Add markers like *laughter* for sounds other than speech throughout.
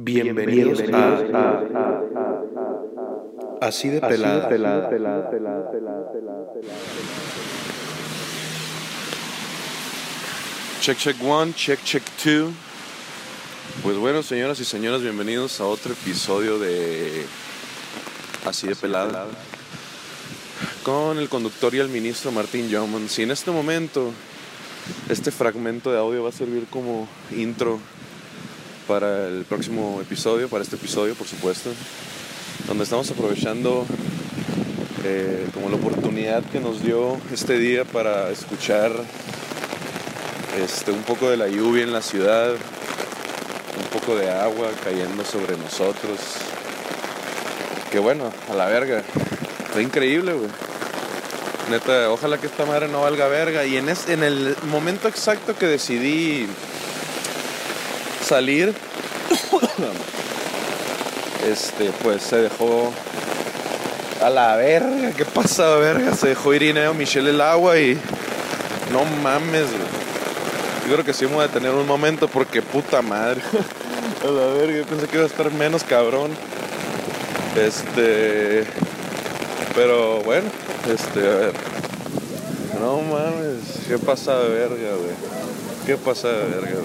Bienvenidos a, Así de pelada. Check, check one, check, check two. Pues bueno, señoras y señores, bienvenidos a otro episodio de Así de pelada. Con el conductor y el ministro Martín Yoman. Si en este momento este fragmento de audio va a servir como intro para el próximo episodio, para este episodio, por supuesto, donde estamos aprovechando eh, como la oportunidad que nos dio este día para escuchar este, un poco de la lluvia en la ciudad, un poco de agua cayendo sobre nosotros. Que bueno, a la verga. Está increíble, güey. Neta, ojalá que esta madre no valga verga. Y en, en el momento exacto que decidí salir, este, pues se dejó a la verga, ¿qué pasa, verga? Se dejó Irineo Michelle el agua y no mames, Yo creo que sí me voy a tener un momento porque puta madre. *laughs* a la verga, pensé que iba a estar menos cabrón. Este, pero bueno, este, a ver. No mames, ¿qué pasa de verga, güey? ¿Qué pasa de verga?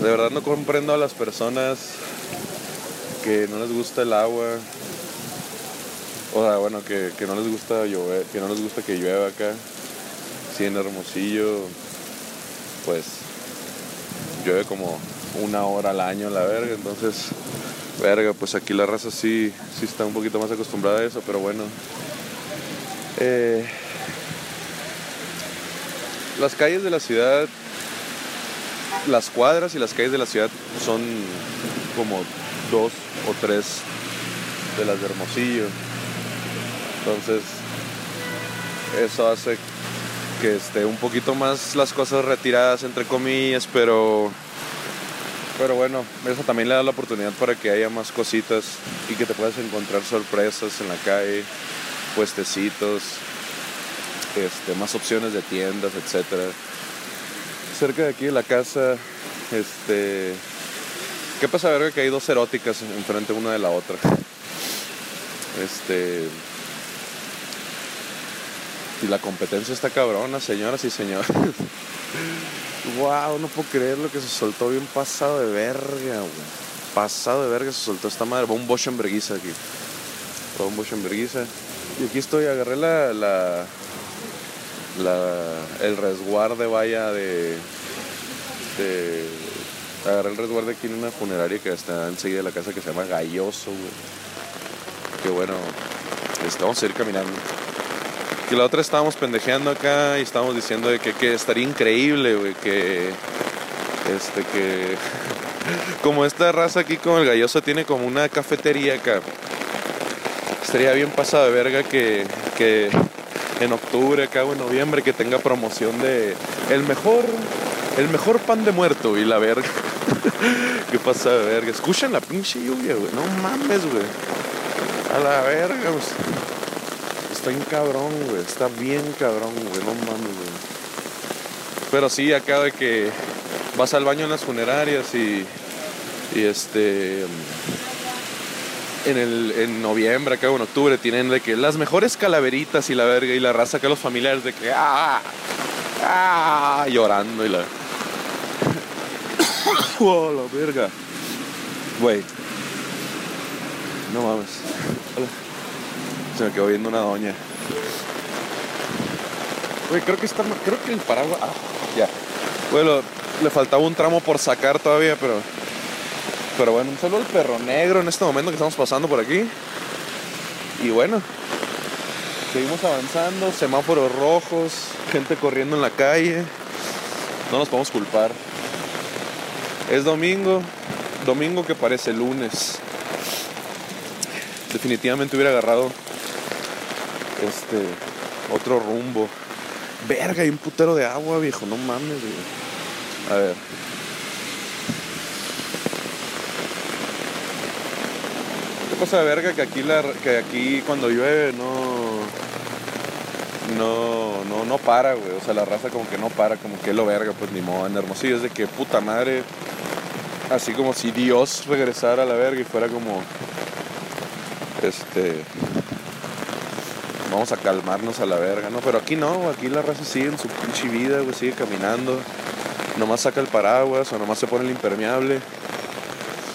De verdad no comprendo a las personas que no les gusta el agua. O sea, bueno, que, no les gusta llover, que no les gusta que llueva acá. Si en Hermosillo, pues llueve como una hora al año la verga, entonces, verga, pues aquí la raza sí, sí está un poquito más acostumbrada a eso, pero bueno. Eh, las calles de la ciudad las cuadras y las calles de la ciudad son como dos o tres de las de Hermosillo. Entonces, eso hace que esté un poquito más las cosas retiradas, entre comillas, pero, pero bueno, eso también le da la oportunidad para que haya más cositas y que te puedas encontrar sorpresas en la calle, puestecitos, este, más opciones de tiendas, etcétera cerca de aquí de la casa, este... ¿Qué pasa ver que hay dos eróticas enfrente una de la otra? Este... Y la competencia está cabrona, señoras y señores. *laughs* wow, no puedo creer lo que se soltó bien pasado de verga. Pasado de verga se soltó esta madre. Va un Bosch en aquí. Va un Bosch en Y aquí estoy, agarré la el resguarde vaya de, de agarré el resguarde aquí en una funeraria que está enseguida de la casa que se llama Galloso, Que bueno, vamos a ir caminando. Y la otra estábamos pendejeando acá y estábamos diciendo de que, que estaría increíble, güey, que este que *laughs* como esta raza aquí con el galloso tiene como una cafetería acá. Estaría bien pasado de verga que, que en octubre, acá o en noviembre, que tenga promoción de el mejor, el mejor pan de muerto y la verga. *laughs* ¿Qué pasa de verga? Escuchan la pinche lluvia, güey. No mames, güey. A la verga, güey. Está bien cabrón, güey. Está bien cabrón, güey. No mames, güey. Pero sí, acá de que vas al baño en las funerarias y, y este en, el, en noviembre, acá en octubre, tienen de que las mejores calaveritas y la verga y la raza acá los familiares de que ah, ah, llorando y la. *coughs* oh, la verga. Güey. No mames. Se me quedó viendo una doña. Güey, creo que está. Creo que el paraguas. Ah, ya. Bueno, le faltaba un tramo por sacar todavía, pero pero bueno, un saludo al perro negro en este momento que estamos pasando por aquí. Y bueno, seguimos avanzando, semáforos rojos, gente corriendo en la calle. No nos podemos culpar. Es domingo, domingo que parece lunes. Definitivamente hubiera agarrado este otro rumbo. Verga, hay un putero de agua, viejo, no mames, A ver. Cosa de verga que aquí, la, que aquí cuando llueve no, no, no, no para, güey. O sea, la raza como que no para, como que lo verga, pues ni modo. En Hermosillo es de que puta madre. así como si Dios regresara a la verga y fuera como, este, vamos a calmarnos a la verga, ¿no? Pero aquí no, aquí la raza sigue en su pinche vida, güey, sigue caminando, nomás saca el paraguas o nomás se pone el impermeable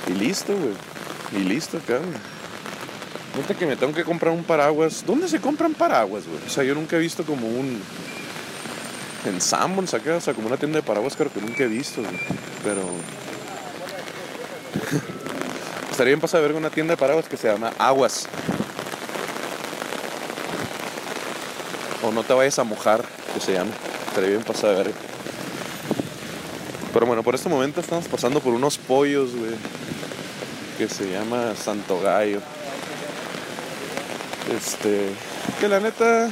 y listo, güey, y listo, cabrón. Nota que me tengo que comprar un paraguas. ¿Dónde se compran paraguas, güey? O sea, yo nunca he visto como un. En Sanborns acá, o sea, como una tienda de paraguas, creo que nunca he visto, güey. Pero. *laughs* Estaría bien pasar a ver una tienda de paraguas que se llama Aguas. O no te vayas a mojar, que se llama. Estaría bien pasar a ver. Pero bueno, por este momento estamos pasando por unos pollos, güey. Que se llama Santo Gallo. Este. Que la neta.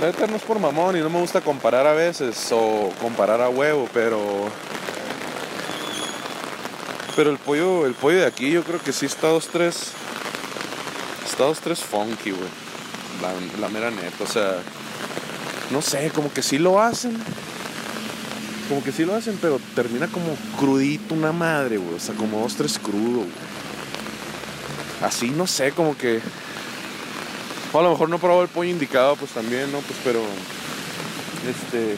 La neta no es por mamón y no me gusta comparar a veces o comparar a huevo, pero. Pero el pollo, el pollo de aquí yo creo que sí está dos tres. Está dos tres funky, güey. La, la mera neta, o sea. No sé, como que sí lo hacen. Como que sí lo hacen, pero termina como crudito una madre, güey. O sea, como dos, tres crudo, güey así, no sé, como que. O a lo mejor no probado el pollo indicado, pues también, ¿no? Pues pero. Este.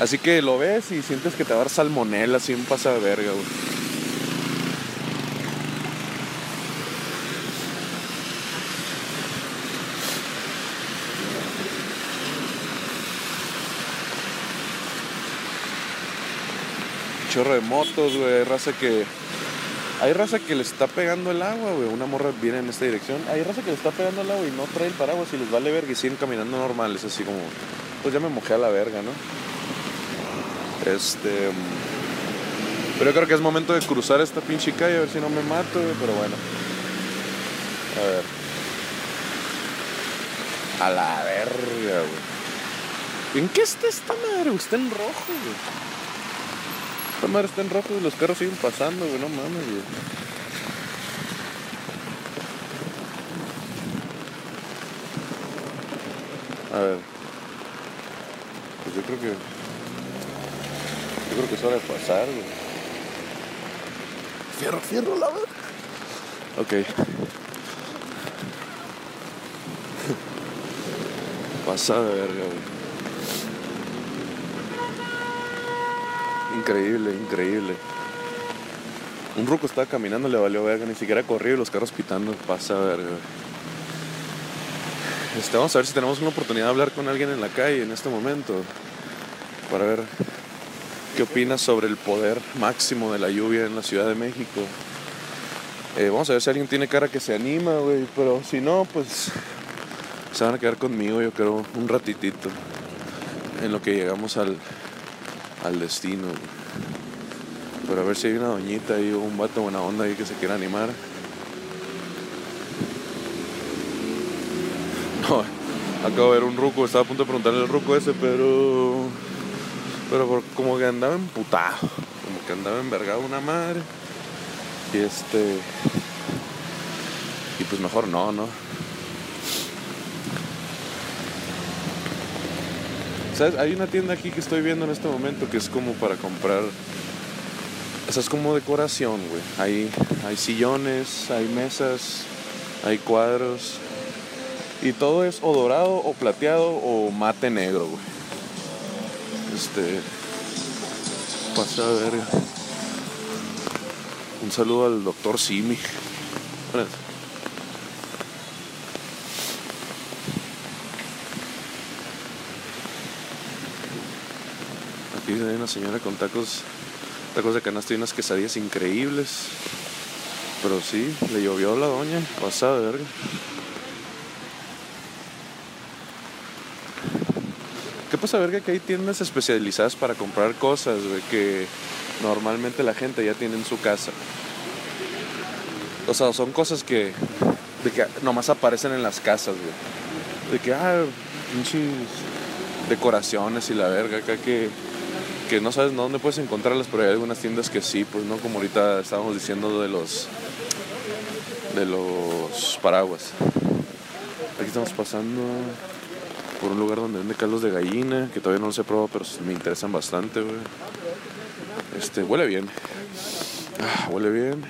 Así que lo ves y sientes que te va a dar salmonela, así un pasa de verga, güey. Chorro de motos, güey, raza que hay raza que le está pegando el agua, güey. Una morra viene en esta dirección. Hay raza que le está pegando el agua y no trae el paraguas y les vale verga y siguen caminando normal. Es así como, pues ya me mojé a la verga, ¿no? Este. Pero creo que es momento de cruzar esta pinche calle a ver si no me mato, güey. Pero bueno. A ver. A la verga, güey. ¿En qué está esta madre? Está en rojo, güey. Esta madre está en rojo y los carros siguen pasando, güey, no mames, güey. A ver. Pues yo creo que. Yo creo que es hora de pasar, güey. Fierro, fierro, la verdad. Ok. *laughs* Pasa de verga, güey. Increíble, increíble. Un ruco estaba caminando, le valió verga, ni siquiera corrió y los carros pitando, pasa verga. Este, vamos a ver si tenemos una oportunidad de hablar con alguien en la calle en este momento. Para ver qué opinas sobre el poder máximo de la lluvia en la Ciudad de México. Eh, vamos a ver si alguien tiene cara que se anima, güey. Pero si no, pues se van a quedar conmigo, yo creo, un ratitito. En lo que llegamos al, al destino. Pero a ver si hay una doñita y un vato buena onda ahí que se quiera animar. *laughs* No, acabo de ver un ruco, estaba a punto de preguntarle al ruco ese, pero. Pero como que andaba emputado, como que andaba envergado una madre. Y este. Y pues mejor no, ¿no? Hay una tienda aquí que estoy viendo en este momento que es como para comprar. O es como decoración, güey. Hay, hay sillones, hay mesas, hay cuadros. Y todo es o dorado o plateado o mate negro, güey. Este. Pasa a ver. Un saludo al doctor Simi. Hay una señora con tacos, tacos de canasta y unas quesadillas increíbles. Pero sí, le llovió a la doña, pasada verga. ¿Qué pasa, verga? Que hay tiendas especializadas para comprar cosas, que normalmente la gente ya tiene en su casa. O sea, son cosas que, de que nomás aparecen en las casas. De que, ah, pinches decoraciones y la verga, acá que que no sabes dónde puedes encontrarlas, pero hay algunas tiendas que sí, pues no como ahorita estábamos diciendo de los de los paraguas. Aquí estamos pasando por un lugar donde vende caldos de gallina, que todavía no los he probado, pero me interesan bastante, güey. Este, huele bien. Ah, huele bien.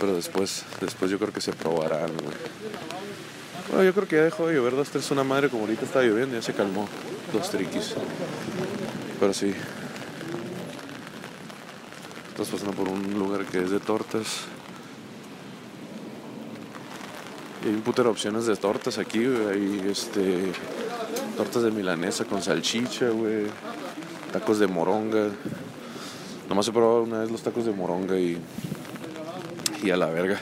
Pero después, después yo creo que se probarán. Bueno, yo creo que ya dejó de llover dos, tres, una madre como ahorita estaba lloviendo, ya se calmó. Dos triquis. Pero sí. Estás pasando por un lugar que es de tortas. Hay un putero opciones de tortas aquí, güey. Hay este. Tortas de milanesa con salchicha, güey. Tacos de moronga. Nomás he probado una vez los tacos de moronga y. Y a la verga.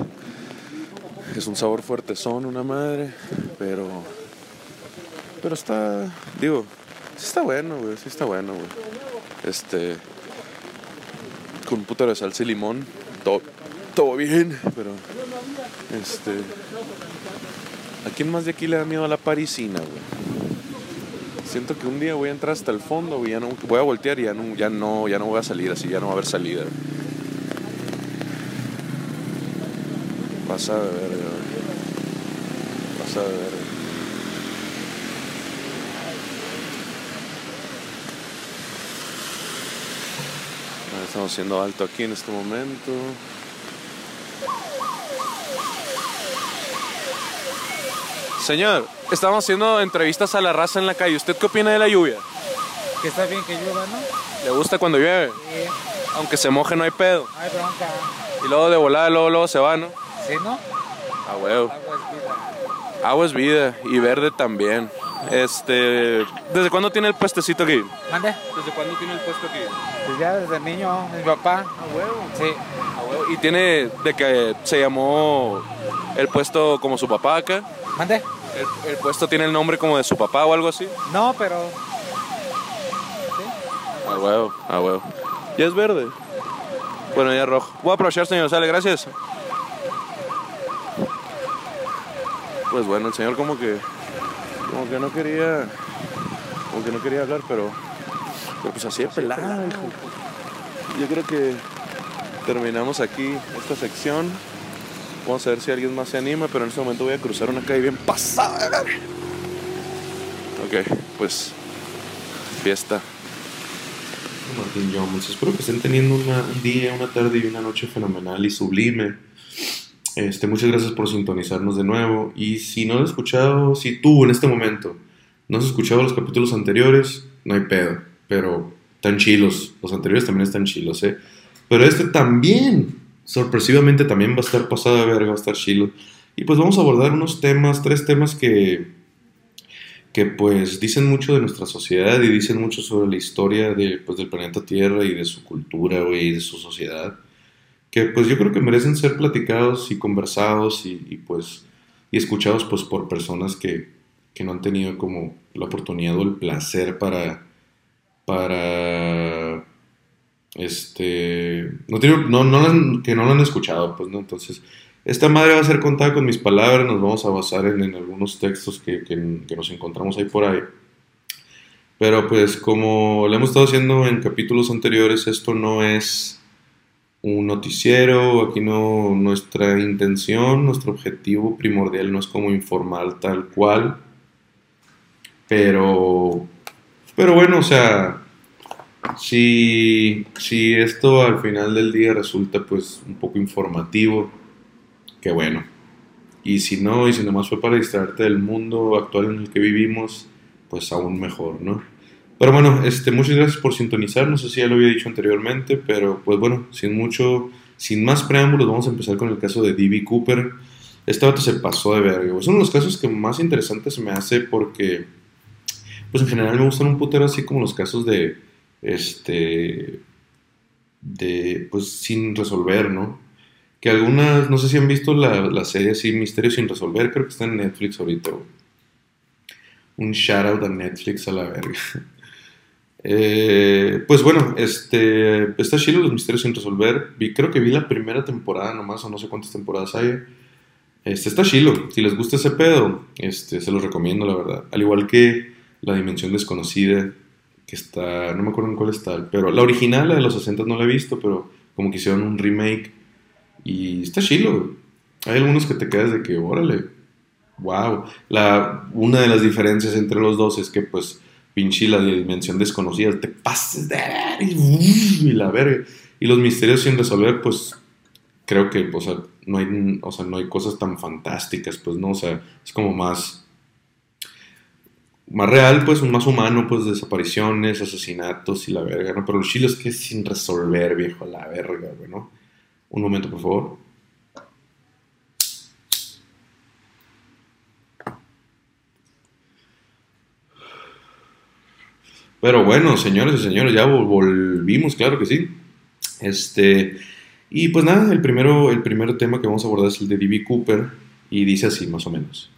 Es un sabor fuerte, son una madre. Pero. Pero está. Digo, sí está bueno, güey. Sí está bueno, güey. Este. Con un putero de salsa y limón. Todo, todo bien, pero. Este. ¿A quién más de aquí le da miedo a la parisina, güey? Siento que un día voy a entrar hasta el fondo, güey, ya no, voy a voltear y ya no, ya no, ya no voy a salir así, ya no va a haber salida. Pasa de verga, güey. Pasa de verga. Ah, Estamos haciendo alto aquí en este momento. Señor, estamos haciendo entrevistas a la raza en la calle. ¿Usted qué opina de la lluvia? Que está bien que llueva, ¿no? ¿Le gusta cuando llueve? Sí, Aunque se moje no hay pedo. no hay bronca. Y luego de volada, luego, luego se va, ¿no? ¿Sí, no? Ah, huevo. Agua es vida. Agua es vida y verde también. Este, ¿desde cuándo tiene el puestecito aquí? ¿Mande? ¿Desde cuándo tiene el puesto aquí? Pues ya desde niño, mi papá. A huevo. Sí. A huevo. Y tiene de que se llamó el puesto como su papá acá. ¿Mande? El, el puesto tiene el nombre como de su papá o algo así. No, pero A huevo, a huevo. Ya es verde. Bueno, ya es rojo. Voy a aprovechar, señor. Sale, gracias. Pues bueno, el señor como que como que no quería como que no quería hablar, pero pero pues así es pelada, hijo. Yo creo que terminamos aquí esta sección. Vamos a ver si alguien más se anima, pero en este momento voy a cruzar una calle bien pasada. de. Ok, pues fiesta. Martín Jones. Espero que estén teniendo una- un día, una tarde y una noche fenomenal y sublime. Este, muchas gracias por sintonizarnos de nuevo. Y si no has escuchado, si tú en este momento no has escuchado los capítulos anteriores, no hay pedo. Pero están chilos. Los anteriores también están chilos, ¿eh? Pero este también, sorpresivamente, también va a estar pasado de verga, va a estar chilo. Y pues vamos a abordar unos temas, tres temas que, que pues dicen mucho de nuestra sociedad y dicen mucho sobre la historia de, pues, del planeta Tierra y de su cultura, güey, y de su sociedad. Que pues yo creo que merecen ser platicados y conversados y, pues y escuchados pues por personas que, que no han tenido como la oportunidad o el placer para para este no, no, no que no lo han escuchado pues no entonces esta madre va a ser contada con mis palabras nos vamos a basar en, en algunos textos que, que- que nos encontramos ahí por ahí. Pero pues como lo hemos estado haciendo en capítulos anteriores esto no es un noticiero aquí no nuestra intención nuestro objetivo primordial no es como informar tal cual pero pero bueno, o sea, si, si esto al final del día resulta pues un poco informativo, qué bueno. Y si no, y si nomás fue para distraerte del mundo actual en el que vivimos, pues aún mejor, ¿no? Pero bueno, este, muchas gracias por sintonizar, no sé si ya lo había dicho anteriormente, pero pues bueno, sin mucho, sin más preámbulos, vamos a empezar con el caso de D.B. Cooper. Este vato se pasó de verga. Es uno de los casos que más interesantes me hace porque pues en general me gustan un putero así como los casos de, este, de, pues sin resolver, ¿no? Que algunas, no sé si han visto la, la serie así, Misterio sin resolver, creo que está en Netflix ahorita. Un shout out a Netflix a la verga. Eh, pues bueno, este, está chido los misterios sin resolver. Vi, creo que vi la primera temporada nomás, o no sé cuántas temporadas hay. Este, está chilo. Si les gusta ese pedo, este, se los recomiendo, la verdad. Al igual que La Dimensión Desconocida, que está, no me acuerdo en cuál está, pero la original, la de los 60 no la he visto, pero como que hicieron un remake y está chilo. Hay algunos que te quedas de que, órale, wow. La, una de las diferencias entre los dos es que, pues, pinche la dimensión desconocida, te pases de ver y, la verga. Y los misterios sin resolver, pues creo que, o sea, no hay, o sea, no hay cosas tan fantásticas, pues no, o sea, es como más más real, pues, más humano, pues, desapariciones, asesinatos y la verga, ¿no? Pero los chiles que es sin resolver, viejo, la verga, güey, ¿no? Un momento, por favor. Pero bueno, señores y señores, ya vol- volvimos, claro que sí. Este, y pues nada, el primero, el primer tema que vamos a abordar es el de D.B. Cooper y dice así, más o menos.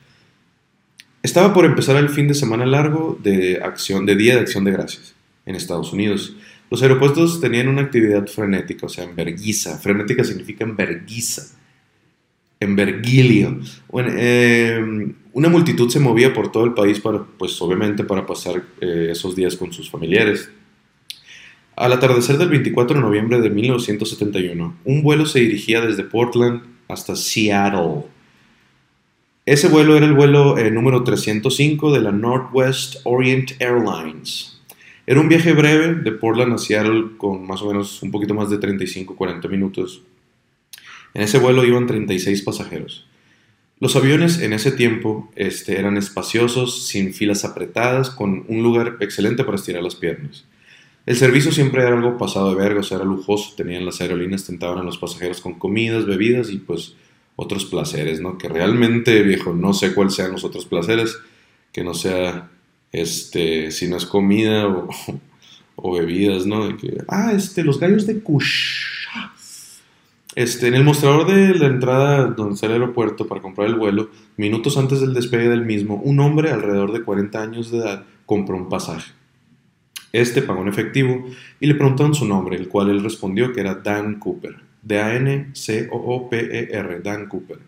Estaba por empezar el fin de semana largo de acción, de Día de Acción de Gracias en Estados Unidos. Los aeropuertos tenían una actividad frenética, o sea, enverguiza. Frenética significa enverguiza. Enverguilio. Bueno, eh, una multitud se movía por todo el país para, pues obviamente, para pasar eh, esos días con sus familiares. Al atardecer del 24 de noviembre de 1971, un vuelo se dirigía desde Portland hasta Seattle. Ese vuelo era el vuelo eh, número 305 de la Northwest Orient Airlines. Era un viaje breve de Portland a Seattle con más o menos un poquito más de 35-40 minutos. En ese vuelo iban 36 pasajeros. Los aviones en ese tiempo este, eran espaciosos, sin filas apretadas, con un lugar excelente para estirar las piernas. El servicio siempre era algo pasado de verga, o sea, era lujoso. Tenían las aerolíneas, tentaban a los pasajeros con comidas, bebidas y pues otros placeres, ¿no? Que realmente, viejo, no sé cuáles sean los otros placeres, que no sea, este, si no es comida o, *laughs* bebidas, ¿no? De que, ah, este, los gallos de Kush. Este, en el mostrador de la entrada donde está el aeropuerto para comprar el vuelo, minutos antes del despegue del mismo, un hombre alrededor de 40 años de edad compró un pasaje. Este pagó en efectivo y le preguntaron su nombre, el cual él respondió que era Dan Cooper. D-A-N-C-O-O-P-E-R, Dan Cooper.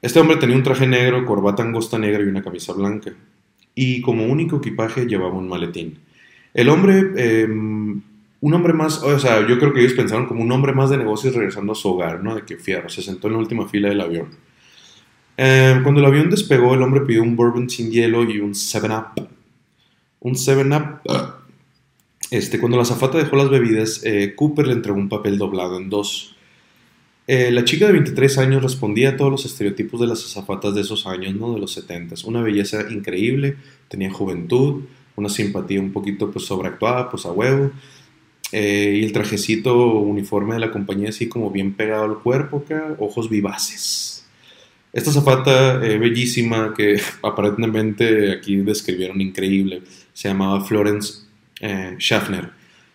Este hombre tenía un traje negro, corbata angosta negra y una camisa blanca. Y como único equipaje llevaba un maletín. El hombre, eh, un hombre más, o sea, yo creo que ellos pensaron como un hombre más de negocios regresando a su hogar, ¿no? De que fierro, se sentó en la última fila del avión. Eh, cuando el avión despegó, el hombre pidió un bourbon sin hielo y un 7-Up. Un 7-Up. Este, cuando la azafata dejó las bebidas, eh, Cooper le entregó un papel doblado en dos. Eh, la chica de 23 años respondía a todos los estereotipos de las azafatas de esos años, ¿no? De los 70. Una belleza increíble, tenía juventud, una simpatía un poquito pues sobreactuada, pues a huevo. Eh, y el trajecito uniforme de la compañía así como bien pegado al cuerpo, acá, ojos vivaces. Esta zafata eh, bellísima que *laughs* aparentemente aquí describieron increíble, se llamaba Florence eh, Schaffner.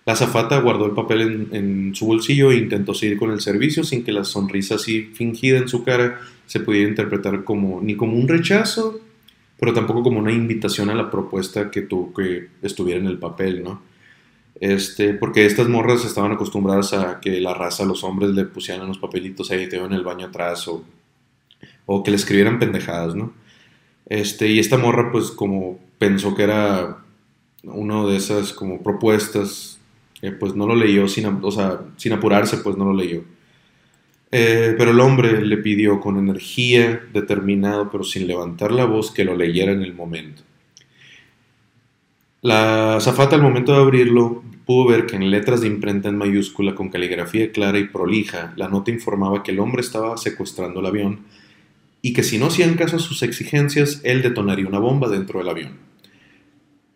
La zafata guardó el papel en, su bolsillo e intentó seguir con el servicio sin que la sonrisa así fingida en su cara se pudiera interpretar como ni como un rechazo, pero tampoco como una invitación a la propuesta que, tu, que estuviera en el papel, ¿no? Este, porque estas morras estaban acostumbradas a que la raza, los hombres le pusieran los papelitos ahí te en el baño atrás o, que le escribieran pendejadas, ¿no? Este, y esta morra pues como pensó que era una de esas como propuestas, eh, pues no lo leyó sin apurarse, pues no lo leyó. Eh, pero el hombre le pidió con energía, determinado, pero sin levantar la voz, que lo leyera en el momento. La zafata al momento de abrirlo pudo ver que en letras de imprenta en mayúscula con caligrafía clara y prolija, la nota informaba que el hombre estaba secuestrando el avión y que si no hacían caso a sus exigencias, él detonaría una bomba dentro del avión.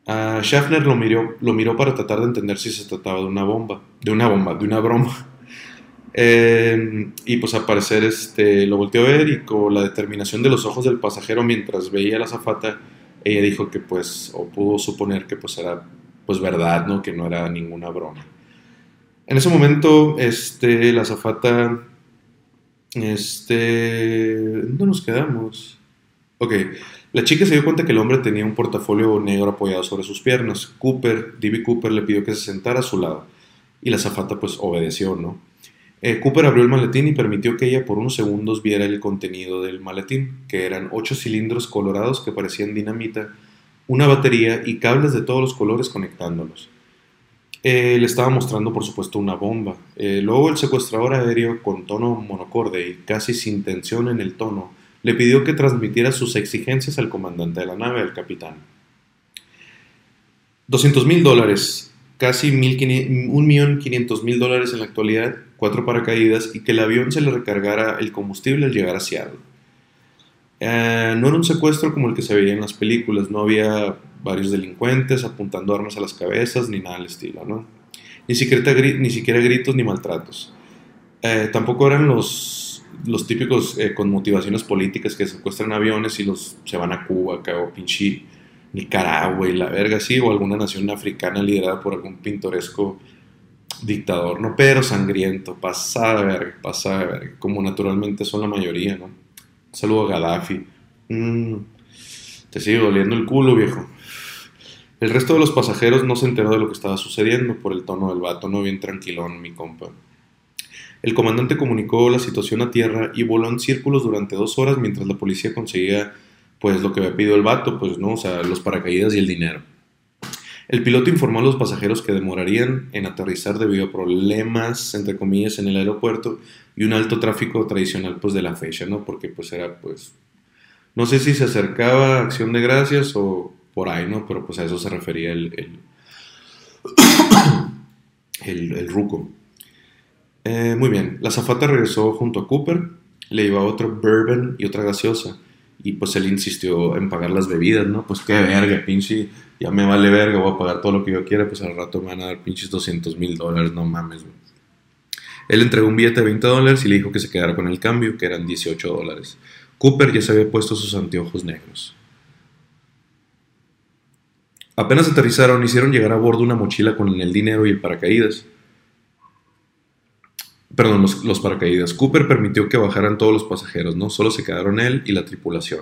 Uh, Schaffner lo miró, lo miró para tratar de entender si se trataba de una bomba, de una bomba, de una broma. *laughs* Eh, y pues al parecer este, lo volteó a ver y con la determinación de los ojos del pasajero mientras veía la zafata, ella dijo que pues, o pudo suponer que pues era pues verdad, ¿no? Que no era ninguna broma. En ese momento, este, la zafata, este, ¿dónde nos quedamos? Ok, la chica se dio cuenta que el hombre tenía un portafolio negro apoyado sobre sus piernas. Cooper, D.B. Cooper le pidió que se sentara a su lado y la zafata pues obedeció, ¿no? Eh, Cooper abrió el maletín y permitió que ella por unos segundos viera el contenido del maletín, que eran ocho cilindros colorados que parecían dinamita, una batería y cables de todos los colores conectándolos. Eh, le estaba mostrando, por supuesto, una bomba. Eh, luego el secuestrador aéreo, con tono monocorde y casi sin tensión en el tono, le pidió que transmitiera sus exigencias al comandante de la nave, al capitán. 200 mil dólares, casi 1.500.000 dólares en la actualidad, cuatro paracaídas y que el avión se le recargara el combustible al llegar a Seattle. Eh, no era un secuestro como el que se veía en las películas, no había varios delincuentes apuntando armas a las cabezas ni nada del estilo, ¿no? Ni siquiera, ni siquiera gritos ni maltratos. Eh, tampoco eran los, los típicos eh, con motivaciones políticas que secuestran aviones y los se van a Cuba, o pinche Nicaragua y la verga, sí, o alguna nación africana liderada por algún pintoresco dictador, ¿no? Pero sangriento, pasada de verga, pasada de verga, como naturalmente son la mayoría, ¿no? saludo a Gaddafi. Mm, te sigue doliendo el culo, viejo. El resto de los pasajeros no se enteró de lo que estaba sucediendo por el tono del vato, no bien tranquilón, mi compa. El comandante comunicó la situación a tierra y voló en círculos durante dos horas mientras la policía conseguía, pues, lo que había pedido el vato, pues, ¿no? O sea, los paracaídas y el dinero. El piloto informó a los pasajeros que demorarían en aterrizar debido a problemas, entre comillas, en el aeropuerto y un alto tráfico tradicional, pues, de la fecha, ¿no? Porque, pues, era, pues, no sé si se acercaba a Acción de Gracias o por ahí, ¿no? Pero, pues, a eso se refería el, el, *coughs* el, ruco. Eh, muy bien, la zafata regresó junto a Cooper, le llevaba otro bourbon y otra gaseosa. Y pues él insistió en pagar las bebidas, ¿no? Pues qué verga, pinche ya me vale verga, voy a pagar todo lo que yo quiera, pues al rato me van a dar pinches 200 mil dólares, no mames, Él entregó un billete de 20 dólares y le dijo que se quedara con el cambio, que eran 18 dólares. Cooper ya se había puesto sus anteojos negros. Apenas aterrizaron, hicieron llegar a bordo una mochila con el dinero y el paracaídas. Perdón, los, paracaídas. Cooper permitió que bajaran todos los pasajeros, ¿no? Solo se quedaron él y la tripulación.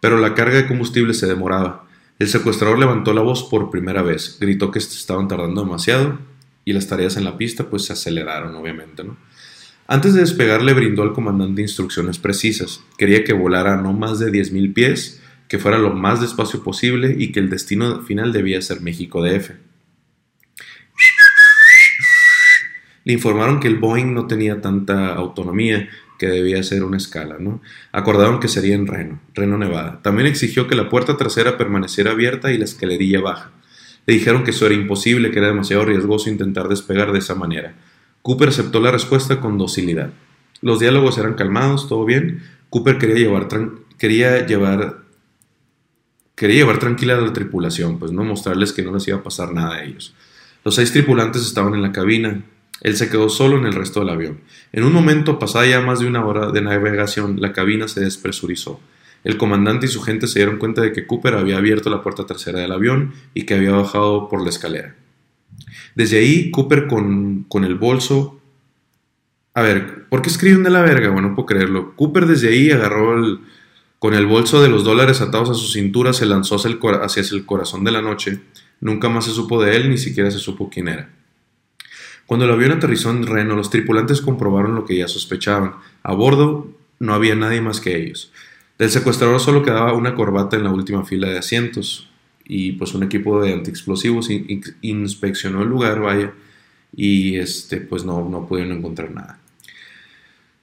Pero la carga de combustible se demoraba. El secuestrador levantó la voz por primera vez, gritó que estaban tardando demasiado y las tareas en la pista pues se aceleraron obviamente, ¿no? Antes de despegar le brindó al comandante instrucciones precisas. Quería que volara no más de 10.000 pies, que fuera lo más despacio posible y que el destino final debía ser México DF. Le informaron que el Boeing no tenía tanta autonomía que debía ser una escala, ¿no? Acordaron que sería en Reno, Reno, Nevada. También exigió que la puerta trasera permaneciera abierta y la escalerilla baja. Le dijeron que eso era imposible, que era demasiado riesgoso intentar despegar de esa manera. Cooper aceptó la respuesta con docilidad. Los diálogos eran calmados, todo bien. Cooper quería llevar, quería llevar, quería llevar tranquila a la tripulación, pues no mostrarles que no les iba a pasar nada a ellos. Los seis tripulantes estaban en la cabina, él se quedó solo en el resto del avión. En un momento, pasada ya más de una hora de navegación, la cabina se despresurizó. El comandante y su gente se dieron cuenta de que Cooper había abierto la puerta trasera del avión y que había bajado por la escalera. Desde ahí, Cooper con, con el bolso... A ver, ¿por qué escriben de la verga? Bueno, no puedo creerlo. Cooper desde ahí agarró el, con el bolso de los dólares atados a su cintura, se lanzó hacia hacia el corazón de la noche. Nunca más se supo de él, ni siquiera se supo quién era. Cuando el avión aterrizó en Reno, los tripulantes comprobaron lo que ya sospechaban. A bordo no había nadie más que ellos. Del secuestrador solo quedaba una corbata en la última fila de asientos y pues un equipo de antiexplosivos inspeccionó el lugar, vaya, y este pues no, no pudieron encontrar nada.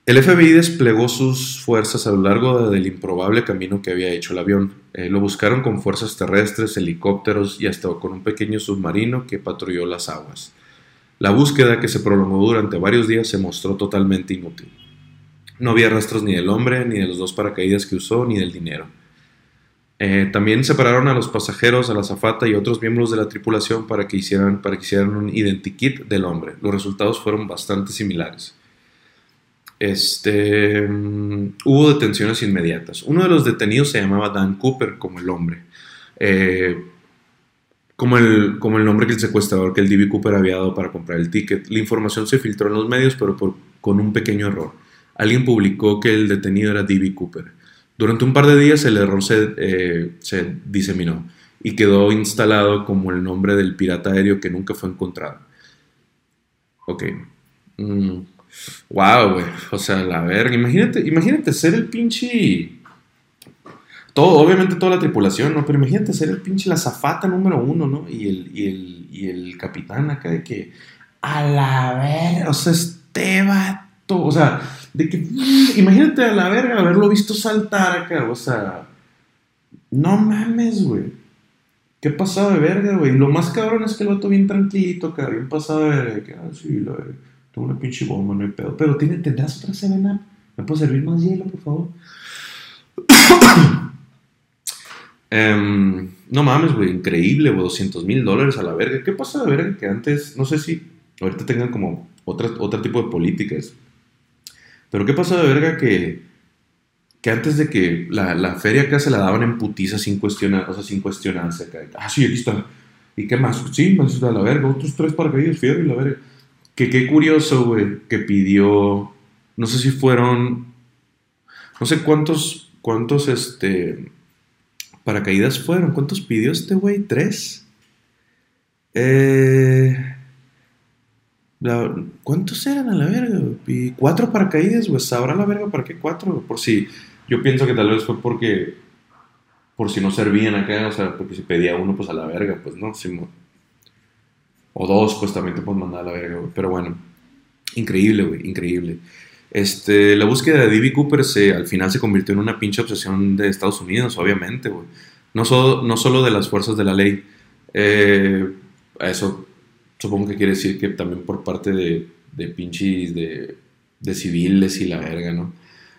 El FBI desplegó sus fuerzas a lo largo del improbable camino que había hecho el avión. Eh, lo buscaron con fuerzas terrestres, helicópteros y hasta con un pequeño submarino que patrulló las aguas. La búsqueda, que se prolongó durante varios días, se mostró totalmente inútil. No había rastros ni del hombre, ni de los dos paracaídas que usó, ni del dinero. Eh, también separaron a los pasajeros, a la azafata y otros miembros de la tripulación para que hicieran, para que hicieran un identikit del hombre. Los resultados fueron bastante similares. Este, mm, hubo detenciones inmediatas. Uno de los detenidos se llamaba Dan Cooper como el hombre. Eh, como el, como el nombre que el secuestrador que el D.B. Cooper había dado para comprar el ticket. La información se filtró en los medios, pero con un pequeño error. Alguien publicó que el detenido era D.B. Cooper. Durante un par de días el error se, eh, se diseminó y quedó instalado como el nombre del pirata aéreo que nunca fue encontrado. Ok. Mm. Wow, güey. O sea, la verga. Imagínate, imagínate ser el pinche todo, obviamente toda la tripulación, ¿no? Pero imagínate ser el pinche la zafata número uno, ¿no? Y el, y el, y el capitán acá de que, a la verga, o sea, este vato, o sea, de que, imagínate a la verga haberlo visto saltar acá, o sea, no mames, güey. ¿Qué pasado de verga, güey? Lo más cabrón es que el vato bien tranquilito, acá, bien pasado de verga. Que, ah, sí, la verga. Tengo una pinche bomba, no hay pedo. Pero ¿tiene, ¿tendrás otra Seven? ¿Me puedo servir más hielo, por favor? Em, no mames, güey, increíble, güey, 200 mil dólares a la verga. ¿Qué pasa de verga? Que antes, no sé si ahorita tengan como otra, otro tipo de políticas. Pero ¿qué pasa de verga que, que antes de que la, la feria acá se la daban en putiza sin cuestionar, o sea, sin cuestionarse. Ah, sí, aquí está. ¿Y qué más? Sí, más a la verga, otros tres paracaídas, fierro y la verga. Que qué curioso, güey, que pidió, no sé si fueron, no sé cuántos, cuántos, este, paracaídas fueron. ¿Cuántos pidió este güey? ¿Tres? Eh, ¿Cuántos eran a la verga? cuatro paracaídas, güey. ¿Sabrá la verga para qué cuatro? Por si. Yo pienso que tal vez fue porque. Por si no servían acá, o sea, porque si pedía uno, pues a la verga, pues no. o dos, pues también te puedes mandar a la verga, güey. Pero bueno, increíble, güey, increíble. Este, la búsqueda de D.B. Cooper se, al final se convirtió en una pinche obsesión de Estados Unidos, obviamente. No, solo- no solo de las fuerzas de la ley. Eh, eso supongo que quiere decir que también por parte de, pinches de civiles y la verga, ¿no?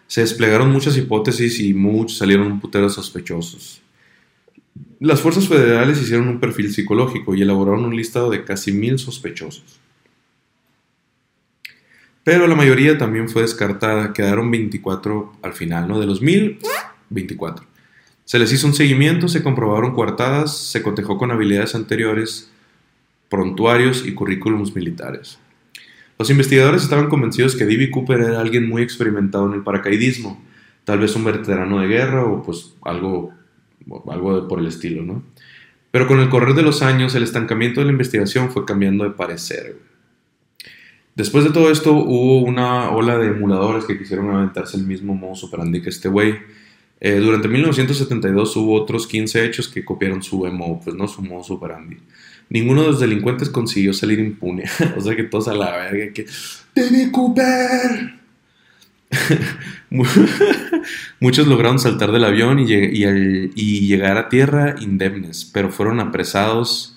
Se desplegaron muchas hipótesis y muchos salieron un putero sospechosos. Las fuerzas federales hicieron un perfil psicológico y elaboraron un listado de casi mil sospechosos. Pero la mayoría también fue descartada, quedaron 24 al final, ¿no? De los mil, 24. Se les hizo un seguimiento, se comprobaron coartadas, se cotejó con habilidades anteriores, prontuarios y currículums militares. Los investigadores estaban convencidos que D.B. Cooper era alguien muy experimentado en el paracaidismo, tal vez un veterano de guerra o pues algo, algo por el estilo, ¿no? Pero con el correr de los años, el estancamiento de la investigación fue cambiando de parecer. Después de todo esto, hubo una ola de emuladores que quisieron aventarse el mismo modus operandi que este güey. Eh, durante 1972 hubo otros 15 hechos que copiaron su emo, pues no su modus operandi. Ninguno de los delincuentes consiguió salir impune. *laughs* o sea que todos a la verga que... ¡David Cooper! Mu- *laughs* Muchos lograron saltar del avión y llegar a tierra indemnes, pero fueron apresados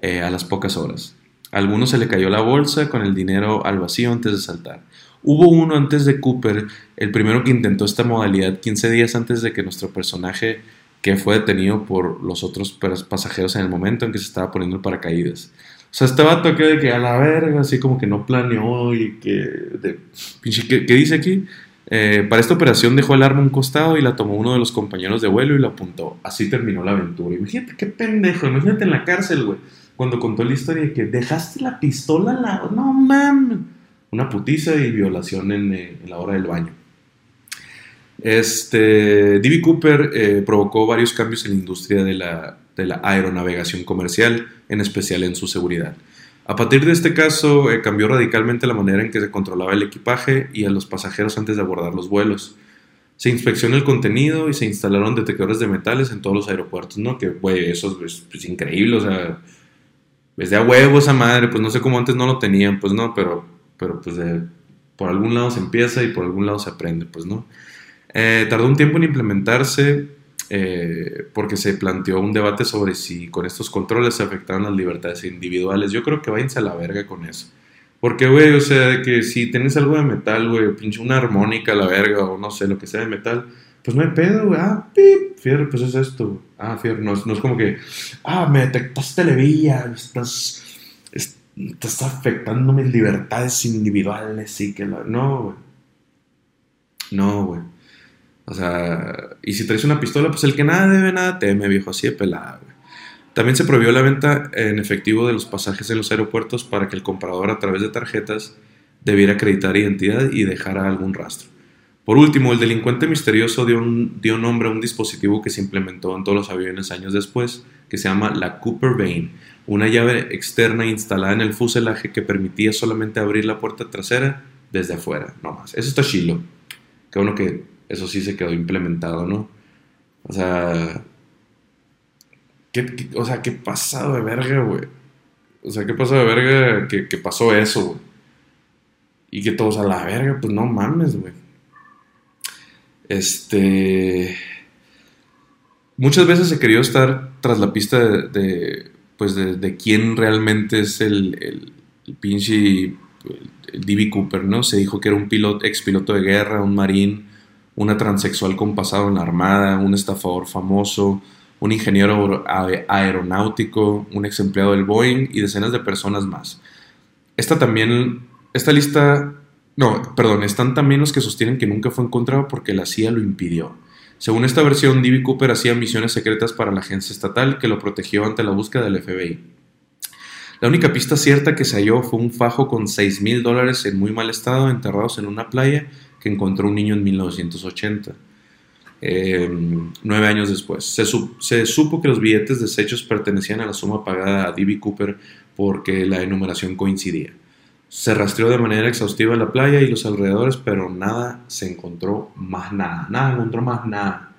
eh, a las pocas horas. Algunos se le cayó la bolsa con el dinero al vacío antes de saltar. Hubo uno antes de Cooper, el primero que intentó esta modalidad 15 días antes de que nuestro personaje, que fue detenido por los otros pas- pasajeros en el momento en que se estaba poniendo el paracaídas. O sea, este vato que de que a la verga, así como que no planeó y que... de- ¿qué, qué dice aquí? Eh, para esta operación dejó el arma a un costado y la tomó uno de los compañeros de vuelo y la apuntó. Así terminó la aventura. Imagínate qué pendejo, imagínate en la cárcel, güey. Cuando contó la historia de que dejaste la pistola en la... No mames. Una putiza y violación en, eh, la hora del baño. Este, D.B. Cooper eh, provocó varios cambios en la industria de la, de la aeronavegación comercial, en especial en su seguridad. A partir de este caso, eh, cambió radicalmente la manera en que se controlaba el equipaje y a los pasajeros antes de abordar los vuelos. Se inspeccionó el contenido y se instalaron detectores de metales en todos los aeropuertos, ¿no? Que, güey, eso es, es increíble, o sea, es de a huevo esa madre, pues no sé cómo antes no lo tenían, pues no, pero, pero pues por algún lado se empieza y por algún lado se aprende, pues no. Eh, tardó un tiempo en implementarse eh, porque se planteó un debate sobre si con estos controles se afectaban las libertades individuales. Yo creo que váyanse a la verga con eso. Porque, güey, o sea, que si tienes algo de metal, güey, pinche una armónica a la verga o no sé, lo que sea de metal, pues no hay pedo, güey. Ah, pip, fierro, pues es esto. Ah, fierro, no, no es como que, ah, me detectaste levilla, estás, es- estás afectando mis libertades individuales y que la... No, güey. No, güey. O sea, y si traes una pistola, pues el que nada debe, nada teme, viejo, así de pelada, güey. También se prohibió la venta en efectivo de los pasajes en los aeropuertos para que el comprador a través de tarjetas debiera acreditar identidad y dejara algún rastro. Por último, el delincuente misterioso dio, nombre a un dispositivo que se implementó en todos los aviones años después, que se llama la Cooper Vane, una llave externa instalada en el fuselaje que permitía solamente abrir la puerta trasera desde afuera, no más. Eso está chilo. Qué bueno que eso sí se quedó implementado, ¿no? O sea, ¿qué, qué- o sea, qué pasado de verga, güey? O sea, qué pasado de verga que, que pasó eso, güey. Y que todos a la verga, pues no mames, güey. Este. Muchas veces se quería estar tras la pista de, pues de, quién realmente es el, el, el pinche el. Cooper, ¿no? Se dijo que era un piloto, ex piloto de guerra, un marín, una transexual con pasado en la armada, un estafador famoso, un ingeniero aer- aeronáutico, un ex empleado del Boeing y decenas de personas más. Esta también, esta lista, no, perdón, están también los que sostienen que nunca fue encontrado porque la CIA lo impidió. Según esta versión, D.B. Cooper hacía misiones secretas para la agencia estatal que lo protegió ante la búsqueda del FBI. La única pista cierta que se halló fue un fajo con 6 mil dólares en muy mal estado enterrados en una playa que encontró un niño en 1980. Eh, nueve años después. Se, su- se supo que los billetes deshechos pertenecían a la suma pagada a D.B. Cooper porque la enumeración coincidía. Se rastreó de manera exhaustiva la playa y los alrededores, pero nada se encontró más nada. Nada encontró más nada.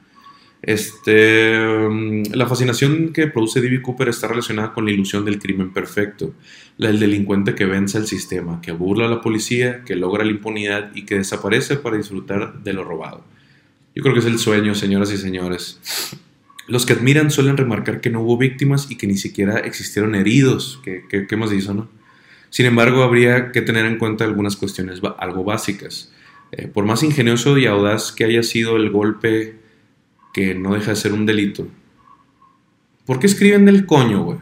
Este, mm, la fascinación que produce D.B. Cooper está relacionada con la ilusión del crimen perfecto, la del delincuente que vence el sistema, que burla a la policía, que logra la impunidad y que desaparece para disfrutar de lo robado. Yo creo que es el sueño, señoras y señores. Los que admiran suelen remarcar que no hubo víctimas y que ni siquiera existieron heridos. ¿Qué, qué, qué más no? Sin embargo, habría que tener en cuenta algunas cuestiones algo básicas. Eh, por más ingenioso y audaz que haya sido el golpe que no deja de ser un delito. ¿Por qué escriben del coño, güey?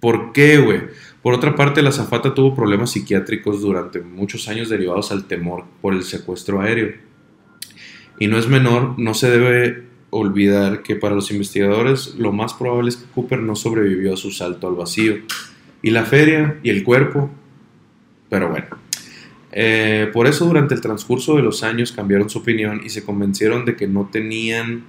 ¿Por qué, güey? Por otra parte, la zafata tuvo problemas psiquiátricos durante muchos años derivados al temor por el secuestro aéreo. Y no es menor, no se debe olvidar que para los investigadores lo más probable es que Cooper no sobrevivió a su salto al vacío. Y la feria y el cuerpo. Pero bueno. Eh, por eso durante el transcurso de los años cambiaron su opinión y se convencieron de que no tenían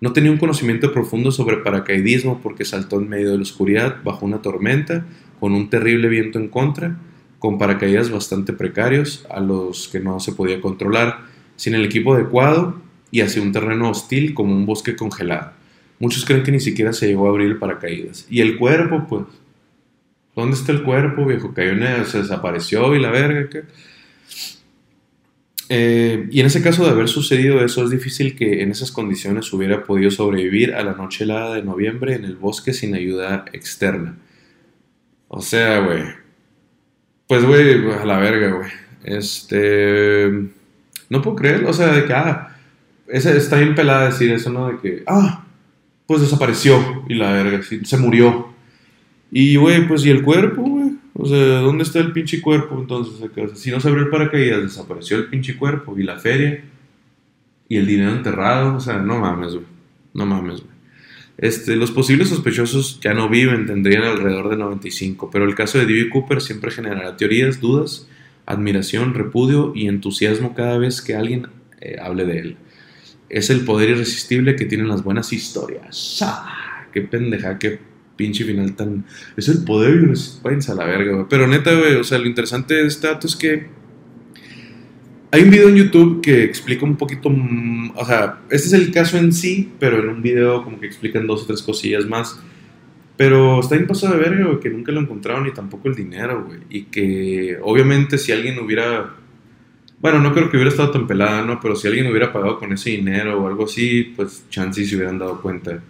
no tenía un conocimiento profundo sobre paracaidismo porque saltó en medio de la oscuridad bajo una tormenta con un terrible viento en contra, con paracaídas bastante precarios a los que no se podía controlar, sin el equipo adecuado y hacia un terreno hostil como un bosque congelado. Muchos creen que ni siquiera se llegó a abrir el paracaídas. Y el cuerpo, pues, ¿dónde está el cuerpo, viejo? Cayó en el- se desapareció y la verga. Eh, y en ese caso de haber sucedido eso, es difícil que en esas condiciones hubiera podido sobrevivir a la noche helada de noviembre en el bosque sin ayuda externa. O sea, güey. Pues, güey, a la verga, güey. Este. No puedo creerlo. O sea, de que, ah, está bien pelada decir eso, ¿no? De que, ah, pues desapareció y la verga, se murió. Y, güey, pues, ¿y el cuerpo, güey? O sea, ¿dónde está el pinche cuerpo entonces? acá? Si no se abrió el paracaídas, desapareció el pinche cuerpo y la feria y el dinero enterrado. O sea, no mames, güey. No mames, güey. Este, los posibles sospechosos ya no viven, tendrían alrededor de 95, pero el caso de D.B. Cooper siempre generará teorías, dudas, admiración, repudio y entusiasmo cada vez que alguien eh, hable de él. Es el poder irresistible que tienen las buenas historias. ¡Ah! ¡Qué pendeja, qué pinche final tan... Es el poder irresistible. Váyanse a la verga, güey. Pero neta, güey, o sea, lo interesante de este dato es que hay un video en YouTube que explica un poquito, mm, o sea, este es el caso en sí, pero en un video como que explican dos o tres cosillas más. Pero está bien pasado de verga, güey, que nunca lo encontraron ni tampoco el dinero, güey. Y que obviamente si alguien hubiera, bueno, no creo que hubiera estado tan pelada, ¿no? Pero si alguien hubiera pagado con ese dinero o algo así, pues chances se hubieran dado cuenta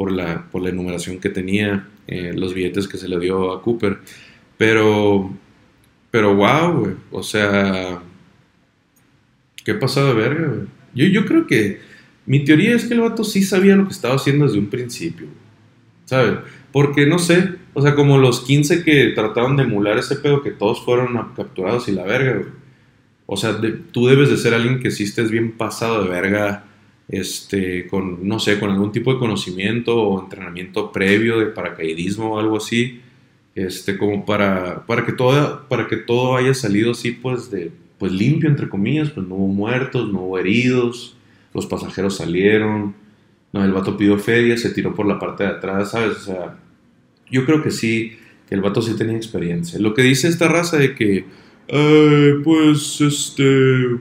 por la, por la enumeración que tenía, eh, los billetes que se le dio a Cooper. Pero, pero wow, güey, o sea... ¿Qué pasado de verga, güey? Yo, yo creo que mi teoría es que el vato sí sabía lo que estaba haciendo desde un principio, ¿sabes? Porque no sé, o sea, como los 15 que trataron de emular ese pedo, que todos fueron capturados y la verga, güey. O sea, tú debes de ser alguien que sí estés bien pasado de verga, este, con, no sé, con algún tipo de conocimiento o entrenamiento previo de paracaidismo o algo así, este, como para, para que todo, para que todo haya salido así, pues, de, pues limpio, entre comillas, pues no hubo muertos, no hubo heridos, los pasajeros salieron, no, el vato pidió feria, se tiró por la parte de atrás, ¿sabes? O sea, yo creo que sí, que el vato sí tenía experiencia. Lo que dice esta raza de que, "Eh, pues, este,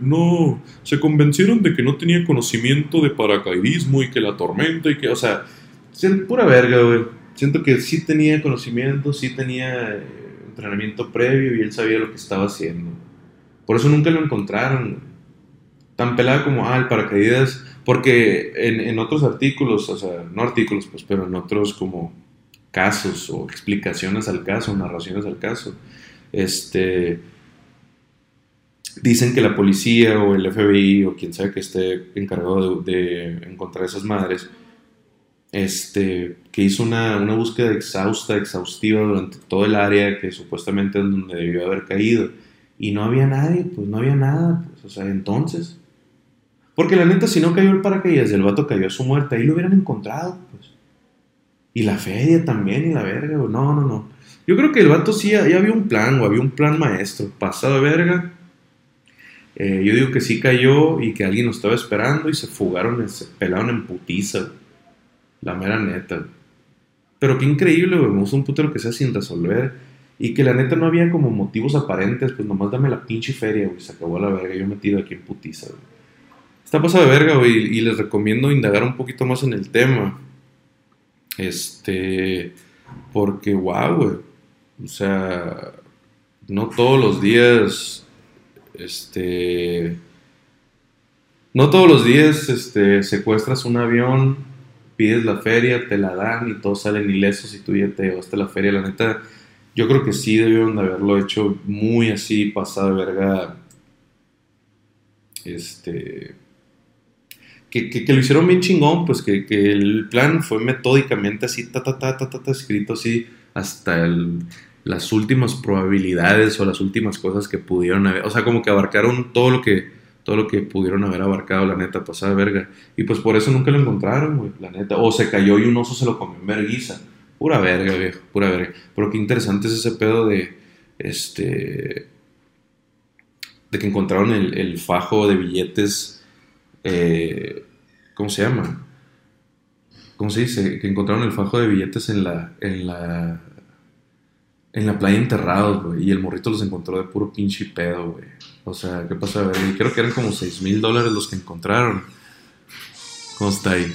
no, se convencieron de que no tenía conocimiento de paracaidismo y que la tormenta y que, o sea, pura verga, güey. Siento que sí tenía conocimiento, sí tenía eh, entrenamiento previo y él sabía lo que estaba haciendo. Por eso nunca lo encontraron. Tan pelada como, ah, el paracaídas Porque en, en otros artículos, o sea, no artículos, pues, pero en otros como casos o explicaciones al caso, narraciones al caso, este, dicen que la policía o el FBI o quien sea que esté encargado de, de encontrar esas madres, este, que hizo una, una búsqueda exhausta, exhaustiva durante todo el área que supuestamente es donde debió haber caído. Y no había nadie, pues no había nada, pues, o sea, entonces. Porque la neta, si no cayó el paracaídas el vato cayó a su muerte, ahí lo hubieran encontrado, pues. Y la feria también, y la verga. No, no, no. Yo creo que el vato sí, ya había un plan, güey, había un plan maestro. Pasado de verga. Eh, yo digo que sí cayó y que alguien lo estaba esperando y se fugaron, se pelaron en putiza. La mera neta. Pero qué increíble, güey. Me un putero que sea sin resolver. Y que la neta no había como motivos aparentes. Pues nomás dame la pinche feria, güey. Se acabó la verga. Yo metido aquí en putiza, güey. Está pasado de verga, güey. Y les recomiendo indagar un poquito más en el tema. Este. Porque, wow, güey. O sea. No todos los días. Este. No todos los días este, secuestras un avión, pides la feria, te la dan y todos salen ilesos y tú ya te llevaste la feria. La neta, yo creo que sí debieron de haberlo hecho muy así, pasada verga. Este. Que, que, que lo hicieron bien chingón, pues que, que, el plan fue metódicamente así, ta, ta, ta, ta, ta, ta escrito así, hasta el, las últimas probabilidades o las últimas cosas que pudieron haber. O sea, como que abarcaron todo lo que todo lo que pudieron haber abarcado, la neta, pasada verga. Y pues por eso nunca lo encontraron, güey, la neta. O se cayó y un oso se lo comió en verguiza. Pura verga, viejo, pura verga. Pero qué interesante es ese pedo de, este, de que encontraron el, el fajo de billetes, eh, ¿cómo se llama? ¿Cómo se dice? Que encontraron el fajo de billetes en la, en la, en la playa enterrados, güey. Y el morrito los encontró de puro pinche pedo, güey. O sea, ¿qué pasa? A ver, creo que eran como 6 mil dólares los que encontraron. ¿Cómo está ahí?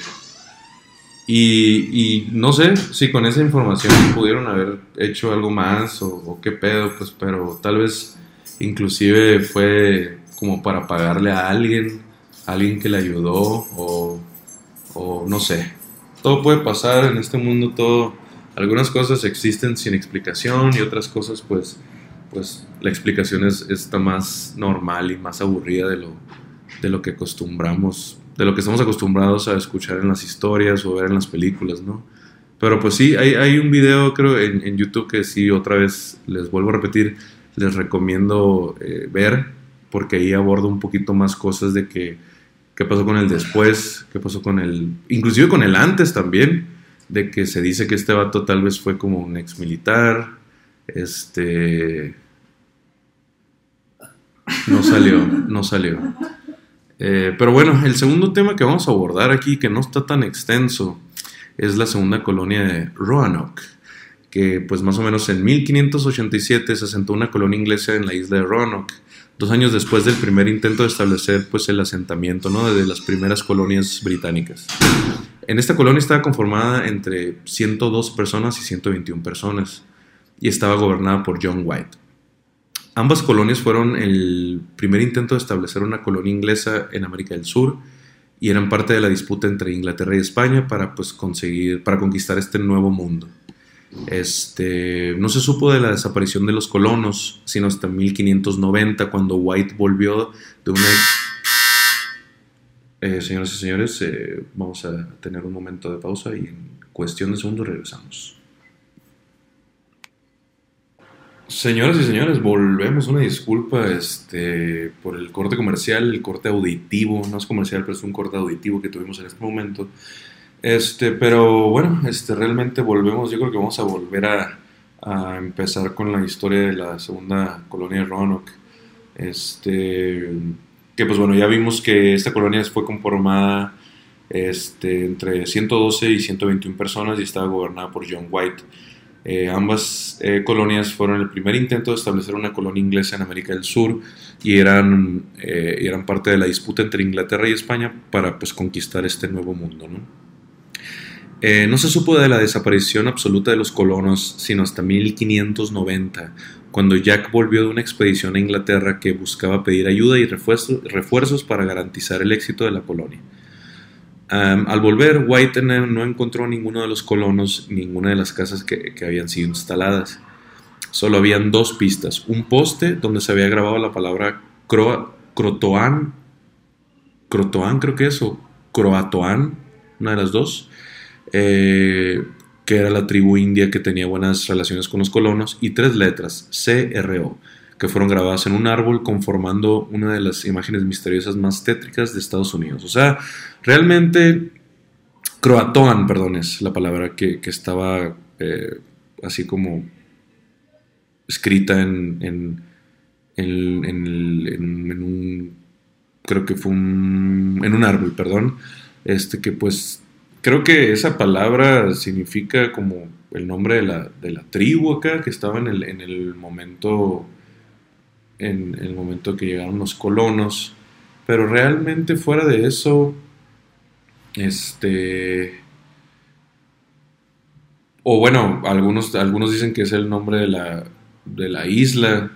Y, no sé si con esa información pudieron haber hecho algo más o, qué pedo, pues, pero tal vez inclusive fue como para pagarle a alguien, alguien que le ayudó o, o no sé. Todo puede pasar en este mundo, todo, algunas cosas existen sin explicación y otras cosas pues pues la explicación es, está más normal y más aburrida de lo, de lo que acostumbramos, de lo que estamos acostumbrados a escuchar en las historias o ver en las películas, ¿no? Pero pues sí, hay, hay un video creo en, en, YouTube que sí, otra vez les vuelvo a repetir, les recomiendo eh, ver, porque ahí abordo un poquito más cosas de que, qué pasó con el después, qué pasó con el, inclusive con el antes también, de que se dice que este vato tal vez fue como un ex militar, este, no salió, no salió. Eh, pero bueno, el segundo tema que vamos a abordar aquí, que no está tan extenso, es la segunda colonia de Roanoke, que pues más o menos en 1587 se asentó una colonia inglesa en la isla de Roanoke, dos años después del primer intento de establecer pues el asentamiento, ¿no? De las primeras colonias británicas. En esta colonia estaba conformada entre 102 personas y 121 personas y estaba gobernada por John White. Ambas colonias fueron el primer intento de establecer una colonia inglesa en América del Sur y eran parte de la disputa entre Inglaterra y España para pues conseguir para conquistar este nuevo mundo. Este, no se supo de la desaparición de los colonos sino hasta 1590 cuando White volvió de una eh, señoras y señores, eh, vamos a tener un momento de pausa y en cuestión de segundos regresamos. Señoras y señores, volvemos. Una disculpa este, por el corte comercial, el corte auditivo. No es comercial, pero es un corte auditivo que tuvimos en este momento. Este, pero bueno, este, realmente volvemos. Yo creo que vamos a volver a, a empezar con la historia de la segunda colonia de Roanoke. Este, que pues bueno, ya vimos que esta colonia fue conformada este, entre 112 y 121 personas y estaba gobernada por John White. Eh, ambas eh, colonias fueron el primer intento de establecer una colonia inglesa en América del Sur y eran, eh, eran parte de la disputa entre Inglaterra y España para pues, conquistar este nuevo mundo. ¿no? no se supo de la desaparición absoluta de los colonos sino hasta 1590, cuando Jack volvió de una expedición a Inglaterra que buscaba pedir ayuda y refuerzos, para garantizar el éxito de la colonia. Al volver, White no encontró ninguno de los colonos, ninguna de las casas que, habían sido instaladas. Solo habían dos pistas. Un poste donde se había grabado la palabra Croa- Crotoan, Crotoan creo que es, o Croatoan, una de las dos, eh, que era la tribu india que tenía buenas relaciones con los colonos, y tres letras, CRO, que fueron grabadas en un árbol conformando una de las imágenes misteriosas más tétricas de Estados Unidos. O sea, realmente, Croatoan, perdón, es la palabra que, que estaba eh, así como escrita en, en, en- en un, creo que fue un, en un árbol, perdón, este que pues, creo que esa palabra significa como el nombre de la, de la tribu acá, que estaba en el, en el momento, en el momento que llegaron los colonos, pero realmente fuera de eso, este... O bueno, algunos, algunos dicen que es el nombre de la, de la isla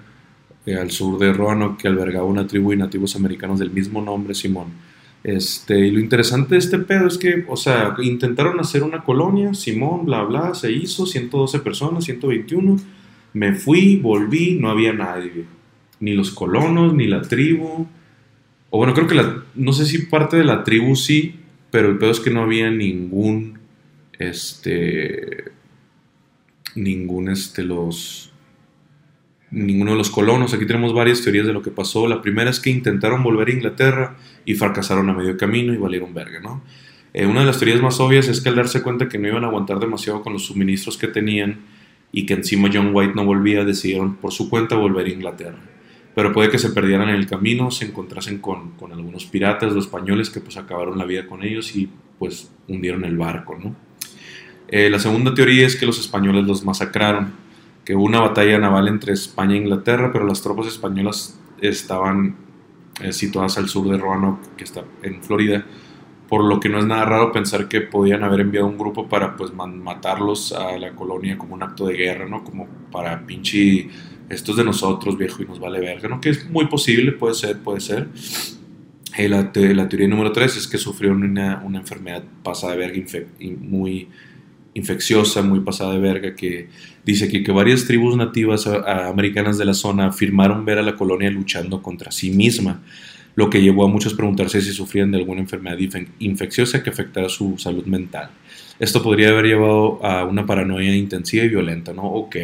eh, al sur de Roanoke que albergaba una tribu de nativos americanos del mismo nombre, Simón. Este, y lo interesante de este pedo es que, o sea, intentaron hacer una colonia, Simón, bla, bla, se hizo, 112 personas, 121. Me fui, volví, no había nadie. Ni los colonos, ni la tribu. O bueno, creo que la, no sé si parte de la tribu sí, pero el pedo es que no había ningún, este, ningún, este, los, ninguno de los colonos. Aquí tenemos varias teorías de lo que pasó. La primera es que intentaron volver a Inglaterra y fracasaron a medio camino y valieron verga, ¿no? Eh, una de las teorías más obvias es que al darse cuenta que no iban a aguantar demasiado con los suministros que tenían y que encima John White no volvía, decidieron por su cuenta volver a Inglaterra. Pero puede que se perdieran en el camino, se encontrasen con, algunos piratas o españoles que pues acabaron la vida con ellos y pues hundieron el barco, ¿no? Eh, la segunda teoría es que los españoles los masacraron, que hubo una batalla naval entre España e Inglaterra, pero las tropas españolas estaban eh, situadas al sur de Roanoke, que está en Florida, por lo que no es nada raro pensar que podían haber enviado un grupo para pues matarlos a la colonia como un acto de guerra, ¿no? Como para pinche, esto es de nosotros, viejo, y nos vale verga, ¿no? Que es muy posible, puede ser, puede ser. Eh, la, te- la teoría número 3 es que sufrieron una, una enfermedad pasada de verga, muy infecciosa, muy pasada de verga, que dice aquí que varias tribus nativas americanas de la zona afirmaron ver a la colonia luchando contra sí misma, lo que llevó a muchos a preguntarse si sufrían de alguna enfermedad infe- infecciosa que afectara su salud mental. Esto podría haber llevado a una paranoia intensiva y violenta, ¿no? Ok,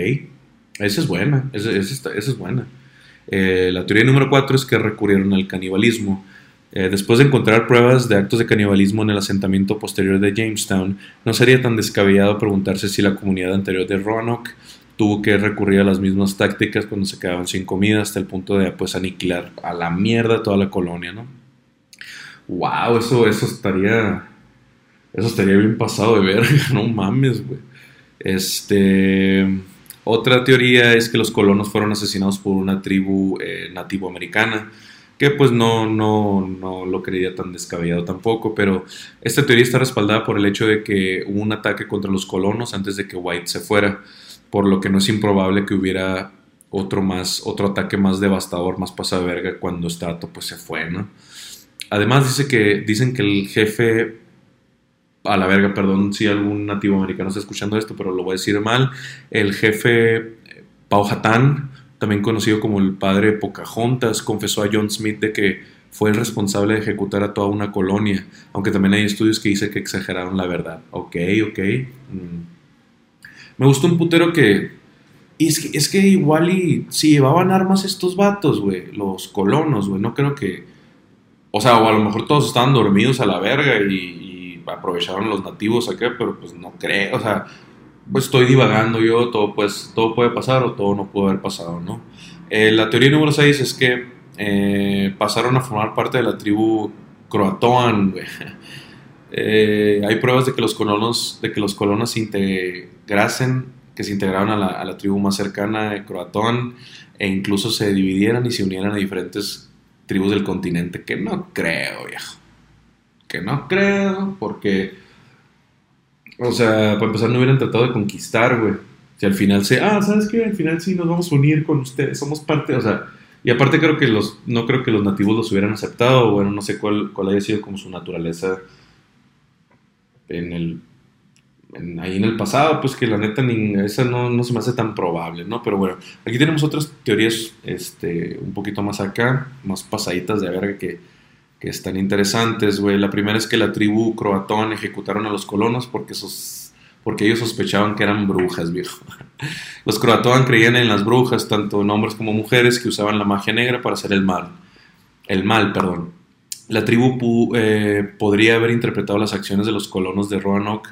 esa es buena, esa, es buena. Eh, la teoría número 4 es que recurrieron al canibalismo. Eh, después de encontrar pruebas de actos de canibalismo en el asentamiento posterior de Jamestown, no sería tan descabellado preguntarse si la comunidad anterior de Roanoke tuvo que recurrir a las mismas tácticas cuando se quedaban sin comida hasta el punto de pues aniquilar a la mierda toda la colonia, ¿no? Wow, eso, eso estaría. Eso estaría bien pasado de verga, *laughs* no mames, güey. Este. Otra teoría es que los colonos fueron asesinados por una tribu eh, nativo americana, que pues no, no, no lo creía tan descabellado tampoco, pero esta teoría está respaldada por el hecho de que hubo un ataque contra los colonos antes de que White se fuera, por lo que no es improbable que hubiera otro más, otro ataque más devastador, más pasado de verga cuando Strato pues se fue, ¿no? Además dice que, dicen que el jefe a la verga, perdón si algún nativo americano está escuchando esto, pero lo voy a decir mal. El jefe eh, Powhatan, también conocido como el padre Pocahontas, confesó a John Smith de que fue el responsable de ejecutar a toda una colonia, aunque también hay estudios que dicen que exageraron la verdad. Ok, ok. Mm. Me gustó un putero que... Y es que, es que igual y si llevaban armas estos vatos, güey, los colonos, güey, no creo que... O sea, o a lo mejor todos estaban dormidos a la verga y, y aprovecharon los nativos acá, pero pues no creo, o sea, pues estoy divagando yo, todo, pues, todo puede pasar o todo no pudo haber pasado, ¿no? Eh, la teoría número 6 es que eh, pasaron a formar parte de la tribu Croatoan. *laughs* Eh, hay pruebas de que los colonos, de que los colonos se integrasen, que se integraron a la, a la tribu más cercana de Croatoan e incluso se dividieran y se unieran a diferentes tribus del continente, que no creo, viejo. Que no creo, porque, o sea, para empezar no hubieran tratado de conquistar, güey. Si al final se, ah, ¿sabes qué? Al final sí nos vamos a unir con ustedes, somos parte, o sea, y aparte creo que los, no creo que los nativos los hubieran aceptado, bueno, no sé cuál, cuál haya sido como su naturaleza en el ahí en el pasado, pues que la neta ni, esa no, no se me hace tan probable, ¿no? Pero bueno, aquí tenemos otras teorías este, un poquito más acá, más pasaditas de verga que, que están interesantes, güey. La primera es que la tribu croatón ejecutaron a los colonos porque, ellos sospechaban que eran brujas, viejo. *laughs* Los croatoan creían en las brujas, tanto en hombres como mujeres, que usaban la magia negra para hacer el mal. El mal, perdón. La tribu eh, podría haber interpretado las acciones de los colonos de Roanoke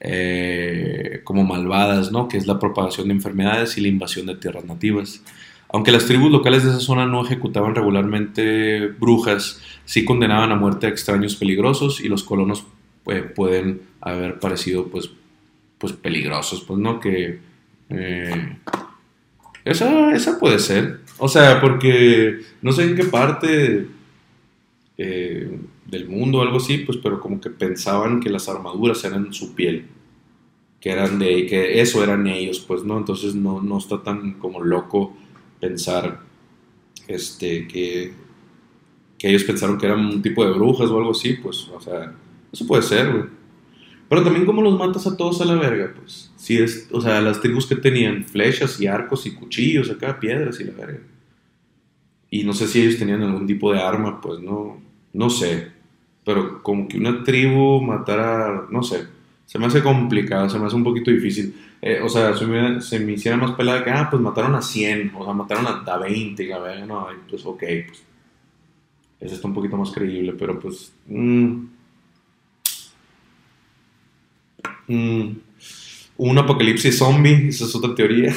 eh, como malvadas, ¿no? Que es la propagación de enfermedades y la invasión de tierras nativas. Aunque las tribus locales de esa zona no ejecutaban regularmente brujas, sí condenaban a muerte a extraños peligrosos y los colonos pues, pueden haber parecido pues, pues peligrosos, pues no que eh, esa, esa puede ser. O sea, porque no sé en qué parte eh, del mundo o algo así, pues, pero como que pensaban que las armaduras eran su piel, que eran de, que eso eran ellos, pues, ¿no? Entonces no, no está tan como loco pensar este, que, que ellos pensaron que eran un tipo de brujas o algo así, pues, o sea, eso puede ser, güey. Pero también cómo los matas a todos a la verga, pues. Si es, o sea, las tribus que tenían flechas y arcos y cuchillos acá, piedras y la verga. Y no sé si ellos tenían algún tipo de arma, pues no, no sé. Pero como que una tribu matara, no sé. Se me hace complicado, se me hace un poquito difícil. Eh, o sea, se me, se me hiciera más pelada que, ah, pues mataron a 100, o sea, mataron a, a 20, y la verga, no, pues ok, pues. Eso está un poquito más creíble, pero pues. mm, Mm, un apocalipsis zombie, esa es otra teoría.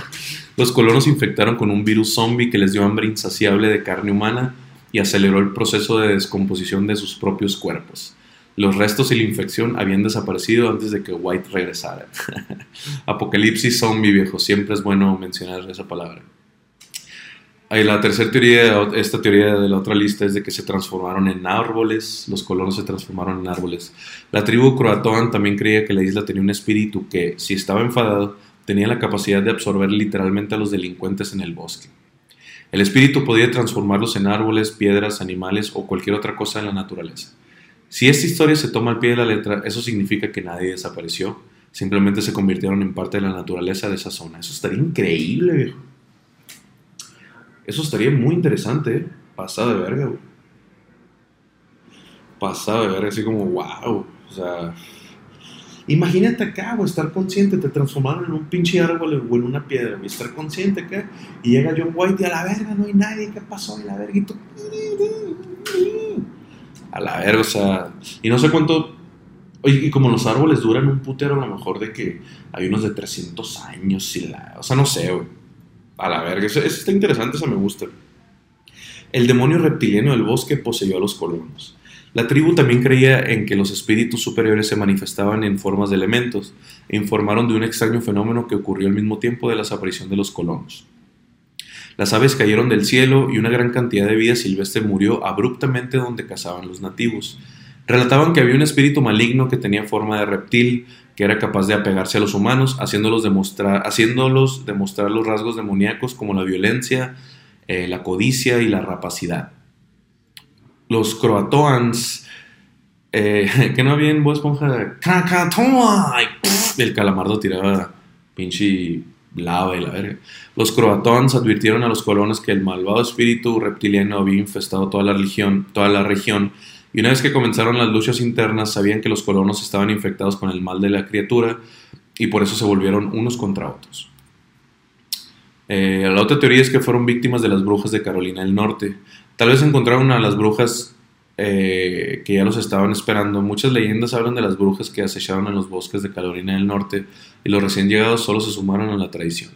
*laughs* Los colonos infectaron con un virus zombie que les dio hambre insaciable de carne humana y aceleró el proceso de descomposición de sus propios cuerpos. Los restos y la infección habían desaparecido antes de que White regresara. *laughs* apocalipsis zombie, viejo, siempre es bueno mencionar esa palabra. La tercera teoría, esta teoría de la otra lista es de que se transformaron en árboles, los colonos se transformaron en árboles. La tribu croatoan también creía que la isla tenía un espíritu que, si estaba enfadado, tenía la capacidad de absorber literalmente a los delincuentes en el bosque. El espíritu podía transformarlos en árboles, piedras, animales o cualquier otra cosa en la naturaleza. Si esta historia se toma al pie de la letra, eso significa que nadie desapareció, simplemente se convirtieron en parte de la naturaleza de esa zona. Eso estaría increíble, viejo. Eso estaría muy interesante, ¿eh? Pasado de verga, güey. Pasado de verga, así como, wow. O sea, imagínate acá, güey, estar consciente, te transformaron en un pinche árbol o en una piedra, güey, estar consciente acá, y llega John White y a la verga, no hay nadie, ¿qué pasó? Y la tú, A la verga, o sea, y no sé cuánto. Y como los árboles duran un putero, a lo mejor de que hay unos de 300 años, y la, o sea, no sé, güey. A la verga, eso, está interesante, eso me gusta. El demonio reptiliano del bosque poseyó a los colonos. La tribu también creía en que los espíritus superiores se manifestaban en formas de elementos e informaron de un extraño fenómeno que ocurrió al mismo tiempo de la desaparición de los colonos. Las aves cayeron del cielo y una gran cantidad de vida silvestre murió abruptamente donde cazaban los nativos. Relataban que había un espíritu maligno que tenía forma de reptil, que era capaz de apegarse a los humanos, haciéndolos demostrar, haciéndolos demostrar los rasgos demoníacos como la violencia, eh, la codicia y la rapacidad. Los croatoans, eh, *laughs* que no había en voz esponja, el calamardo tiraba pinche lava y la verga. Los croatoans advirtieron a los colonos que el malvado espíritu reptiliano había infestado toda la, religión, toda la región y una vez que comenzaron las luchas internas sabían que los colonos estaban infectados con el mal de la criatura y por eso se volvieron unos contra otros. Eh, la otra teoría es que fueron víctimas de las brujas de Carolina del Norte. Tal vez encontraron a las brujas eh, que ya los estaban esperando. Muchas leyendas hablan de las brujas que acecharon en los bosques de Carolina del Norte y los recién llegados solo se sumaron a la tradición.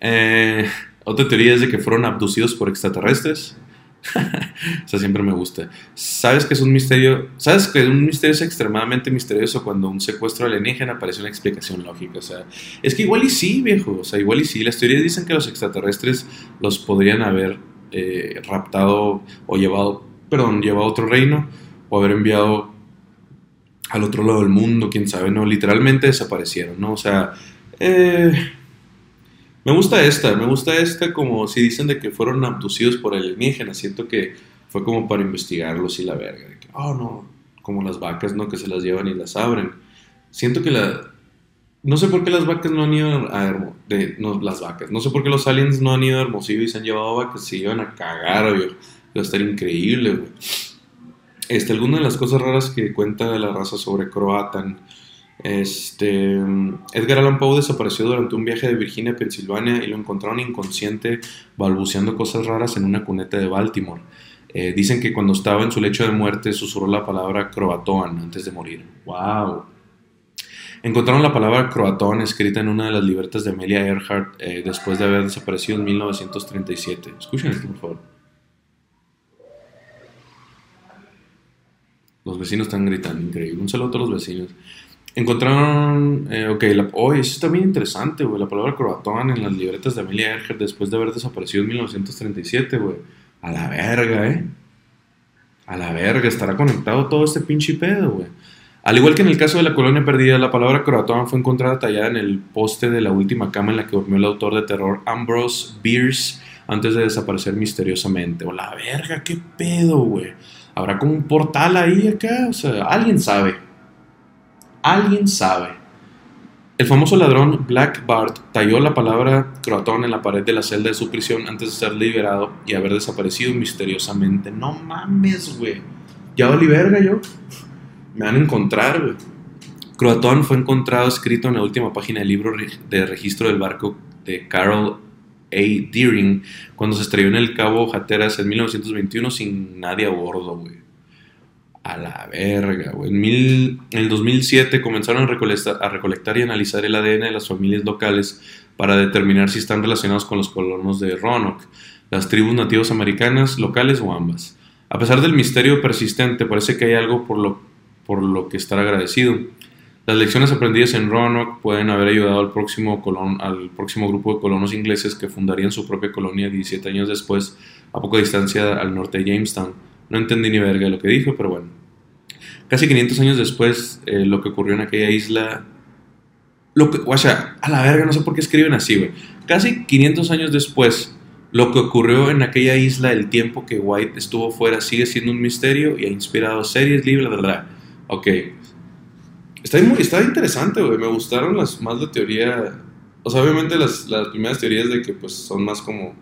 Eh, otra teoría es de que fueron abducidos por extraterrestres. *laughs* o sea, siempre me gusta. ¿Sabes que es un misterio? ¿Sabes que un misterio es extremadamente misterioso cuando un secuestro alienígena parece una explicación lógica? O sea, es que igual y sí, viejo. O sea, igual y sí. Las teorías dicen que los extraterrestres los podrían haber eh, raptado o llevado, perdón, llevado a otro reino o haber enviado al otro lado del mundo, quién sabe, no, literalmente desaparecieron, ¿no? O sea, eh, me gusta esta, me gusta esta como si dicen de que fueron abducidos por alienígenas, siento que fue como para investigarlos y la verga, oh no, como las vacas, ¿no? Que se las llevan y las abren. Siento que la... No sé por qué las vacas no han ido a... Hermo- de, no, las vacas. No sé por qué los aliens no han ido a Hermosillo y se han llevado vacas. Se iban a cagar, güey. Va a estar increíble, güey. Este, alguna de las cosas raras que cuenta la raza sobre Croatan. Este, Edgar Allan Poe desapareció durante un viaje de Virginia a Pensilvania y lo encontraron inconsciente balbuceando cosas raras en una cuneta de Baltimore. Eh, dicen que cuando estaba en su lecho de muerte susurró la palabra croatoan antes de morir. ¡Wow! Encontraron la palabra croatoan escrita en una de las libretas de Amelia Earhart eh, después de haber desaparecido en 1937. Escuchen esto, por favor. Los vecinos están gritando, increíble. Un saludo a todos los vecinos. Encontraron, eh, ok, la, oh, eso está bien interesante, güey. La palabra croatoan en las libretas de Amelia Earhart después de haber desaparecido en 1937, güey. A la verga, eh. A la verga, estará conectado todo este pinche pedo, güey. Al igual que en el caso de la colonia perdida, la palabra croatoan fue encontrada tallada en el poste de la última cama en la que durmió el autor de terror Ambrose Bierce antes de desaparecer misteriosamente. O la verga, qué pedo, güey. Habrá como un portal ahí acá, o sea, alguien sabe. Alguien sabe. El famoso ladrón Black Bart talló la palabra croatón en la pared de la celda de su prisión antes de ser liberado y haber desaparecido misteriosamente. No mames, güey. Ya valí yo. Me van a encontrar, güey. Croatón fue encontrado escrito en la última página del libro de registro del barco de Carol A. Deering cuando se estrelló en el Cabo Hatteras en 1921 sin nadie a bordo, güey. A la verga, güey. En, mil- el 2007 comenzaron a recolectar, y analizar el ADN de las familias locales para determinar si están relacionados con los colonos de Roanoke, las tribus nativas americanas, locales o ambas. A pesar del misterio persistente, parece que hay algo por lo, que estar agradecido. Las lecciones aprendidas en Roanoke pueden haber ayudado al próximo, al próximo grupo de colonos ingleses que fundarían su propia colonia 17 años después, a poca distancia al norte de Jamestown. No entendí ni verga lo que dijo, pero bueno. Casi 500 años después, eh, lo que ocurrió en aquella isla... Lo que, o sea, a la verga, no sé por qué escriben así, güey. Casi 500 años después, lo que ocurrió en aquella isla, el tiempo que White estuvo fuera, sigue siendo un misterio y ha inspirado series, libros, bla, bla. Ok. Está, muy, está interesante, güey. Me gustaron las, más la teoría... O sea, obviamente las, las primeras teorías de que pues son más como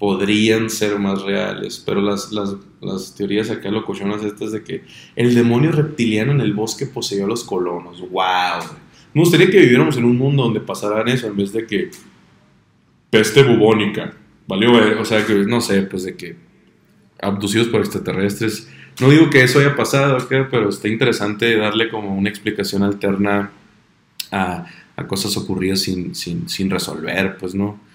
podrían ser más reales, pero las, las, las teorías acá locochonas estas de que el demonio reptiliano en el bosque poseyó a los colonos, wow. Me gustaría que viviéramos en un mundo donde pasaran eso en vez de que peste bubónica, ¿valió? O sea, que no sé, pues de que abducidos por extraterrestres. No digo que eso haya pasado pero está interesante darle como una explicación alterna a, a cosas ocurridas sin, sin, sin resolver, pues no.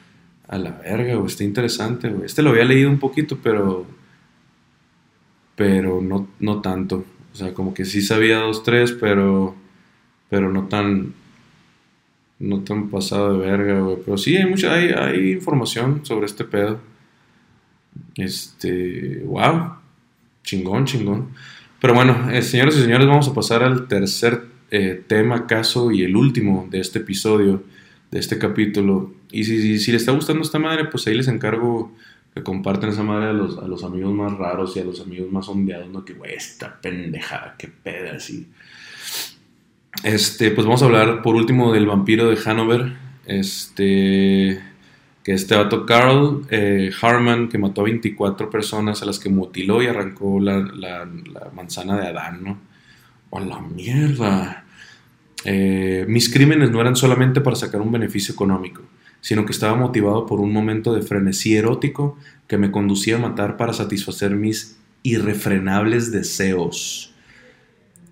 A la verga, güey, está interesante, güey. Este lo había leído un poquito, pero. Pero no, no tanto. O sea, como que sí sabía dos, tres, pero. Pero no tan. No tan pasado de verga, güey. Pero sí, hay mucha. Hay, hay información sobre este pedo. Este. Wow. Chingón, chingón. Pero bueno, eh, señoras y señores, vamos a pasar al tercer eh, tema, caso y el último de este episodio, de este capítulo. Y si, si, si les está gustando esta madre, pues ahí les encargo que compartan esa madre a los, a los amigos más raros y a los amigos más ondeados, ¿no? Que, güey, esta pendejada, qué peda, así. Este, pues vamos a hablar por último del vampiro de Hanover. Este, que este vato Carl eh, Harman, que mató a 24 personas a las que mutiló y arrancó la, la, la manzana de Adán, ¿no? ¡A la mierda! Eh, mis crímenes no eran solamente para sacar un beneficio económico, sino que estaba motivado por un momento de frenesí erótico que me conducía a matar para satisfacer mis irrefrenables deseos.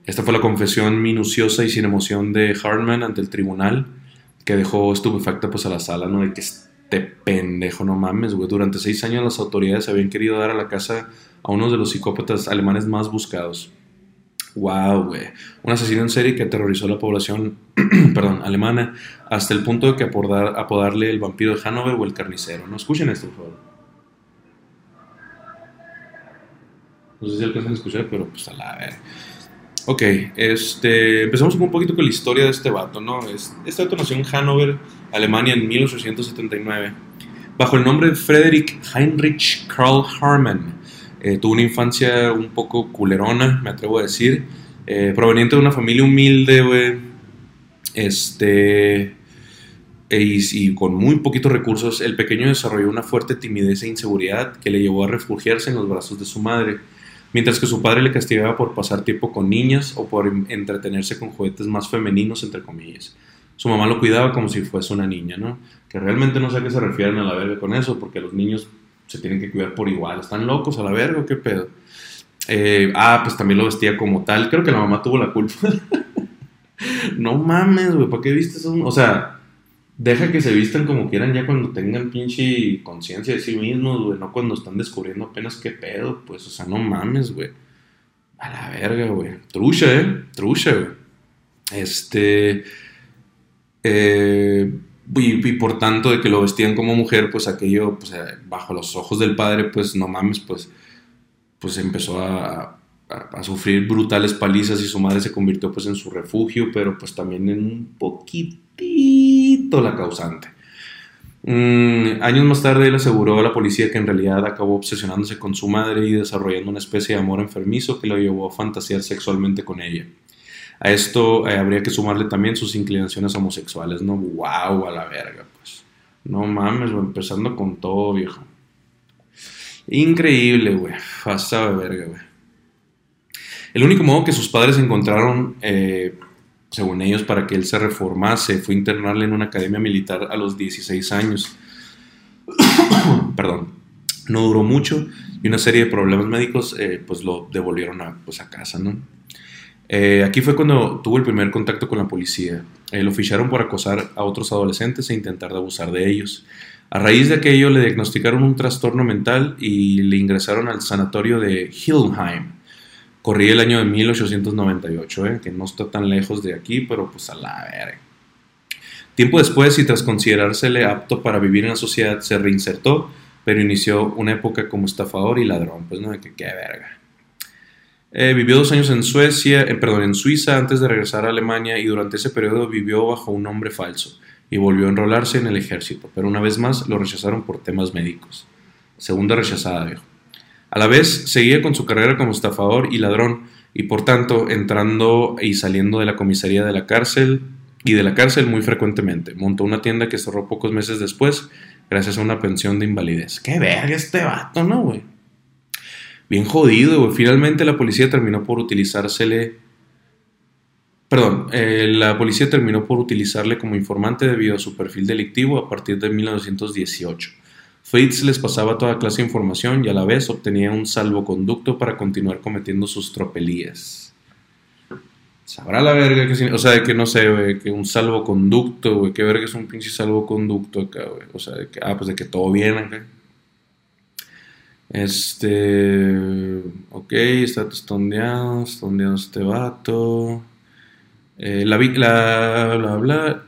Esta fue la confesión minuciosa y sin emoción de Hartman ante el tribunal, que dejó estupefacta pues a la sala, ¿no? De que este pendejo, no mames, güey. Durante seis años las autoridades habían querido dar a la casa a uno de los psicópatas alemanes más buscados. Wow, güey. Un asesino en serie que aterrorizó a la población, *clears throat* perdón, alemana, hasta el punto de que apodar, apodarle el vampiro de Hanover o el carnicero. No escuchen esto, por favor. No sé si alcanzan a escuchar, pero pues a la ver. Ok, este, empezamos un poquito con la historia de este vato, ¿no? Es, este vato nació en Hanover, Alemania, en 1879, bajo el nombre de Frederick Heinrich Karl Harman. Eh, una infancia un poco culerona, me atrevo a decir. Eh, proveniente de una familia humilde, güey. Este. e- Y, y con muy poquitos recursos, el pequeño desarrolló una fuerte timidez e inseguridad que le llevó a refugiarse en los brazos de su madre, mientras que su padre le castigaba por pasar tiempo con niñas o por entretenerse con juguetes más femeninos, entre comillas. Su mamá lo cuidaba como si fuese una niña, ¿no? Que realmente no sé a qué se refieren a la verga con eso, porque los niños se tienen que cuidar por igual. ¿Están locos a la verga qué pedo? Eh, ah, pues también lo vestía como tal. Creo que la mamá tuvo la culpa. *laughs* no mames, güey, ¿para qué viste eso? O sea, deja que se vistan como quieran ya cuando tengan pinche conciencia de sí mismos, güey, no cuando están descubriendo apenas qué pedo, pues, o sea, no mames, güey. A la verga, güey. Trucha, eh. Trucha, güey. Este. eh, y, por tanto, de que lo vestían como mujer, pues aquello, pues, eh, bajo los ojos del padre, pues no mames, pues, pues empezó a, a, a sufrir brutales palizas y su madre se convirtió pues en su refugio, pero pues también en un poquitito la causante. Mm, años más tarde él aseguró a la policía que en realidad acabó obsesionándose con su madre y desarrollando una especie de amor enfermizo que lo llevó a fantasear sexualmente con ella. A esto eh, habría que sumarle también sus inclinaciones homosexuales, ¿no? ¡Wow! A la verga, pues. No mames, güey, empezando con todo, viejo. Increíble, güey. Pasaba de verga, güey. El único modo que sus padres encontraron, eh, según ellos, para que él se reformase fue internarle en una academia militar a los 16 años. *coughs* Perdón. No duró mucho y una serie de problemas médicos eh, pues lo devolvieron a, pues, a casa, ¿no? Eh, aquí fue cuando tuvo el primer contacto con la policía. Eh, lo ficharon por acosar a otros adolescentes e intentar abusar de ellos. A raíz de aquello le diagnosticaron un trastorno mental y le ingresaron al sanatorio de Hildheim. Corría el año de 1898, eh, que no está tan lejos de aquí, pero pues a la verga. Tiempo después, y tras considerársele apto para vivir en la sociedad, se reinsertó, pero inició una época como estafador y ladrón, pues no, que qué verga. Eh, vivió dos años en Suecia, eh, perdón, en Suiza antes de regresar a Alemania y durante ese periodo vivió bajo un nombre falso y volvió a enrolarse en el ejército, pero una vez más lo rechazaron por temas médicos. Segunda rechazada, viejo. A la vez seguía con su carrera como estafador y ladrón y por tanto entrando y saliendo de la comisaría de la cárcel y de la cárcel muy frecuentemente. Montó una tienda que cerró pocos meses después gracias a una pensión de invalidez. ¡Qué verga este vato, no, güey! Bien jodido, güey. Finalmente la policía terminó por utilizársele. Perdón, eh, la policía terminó por utilizarle como informante debido a su perfil delictivo a partir de 1918. Fritz les pasaba toda clase de información y a la vez obtenía un salvoconducto para continuar cometiendo sus tropelías. Sabrá la verga que O sea, de que no sé, güey, que un salvoconducto, güey. ¿Qué verga es un pinche salvoconducto acá, güey? O sea, de que, ah, pues de que todo bien acá. Este. Ok, está estondeado, estondeado este vato. Eh, la, la, bla.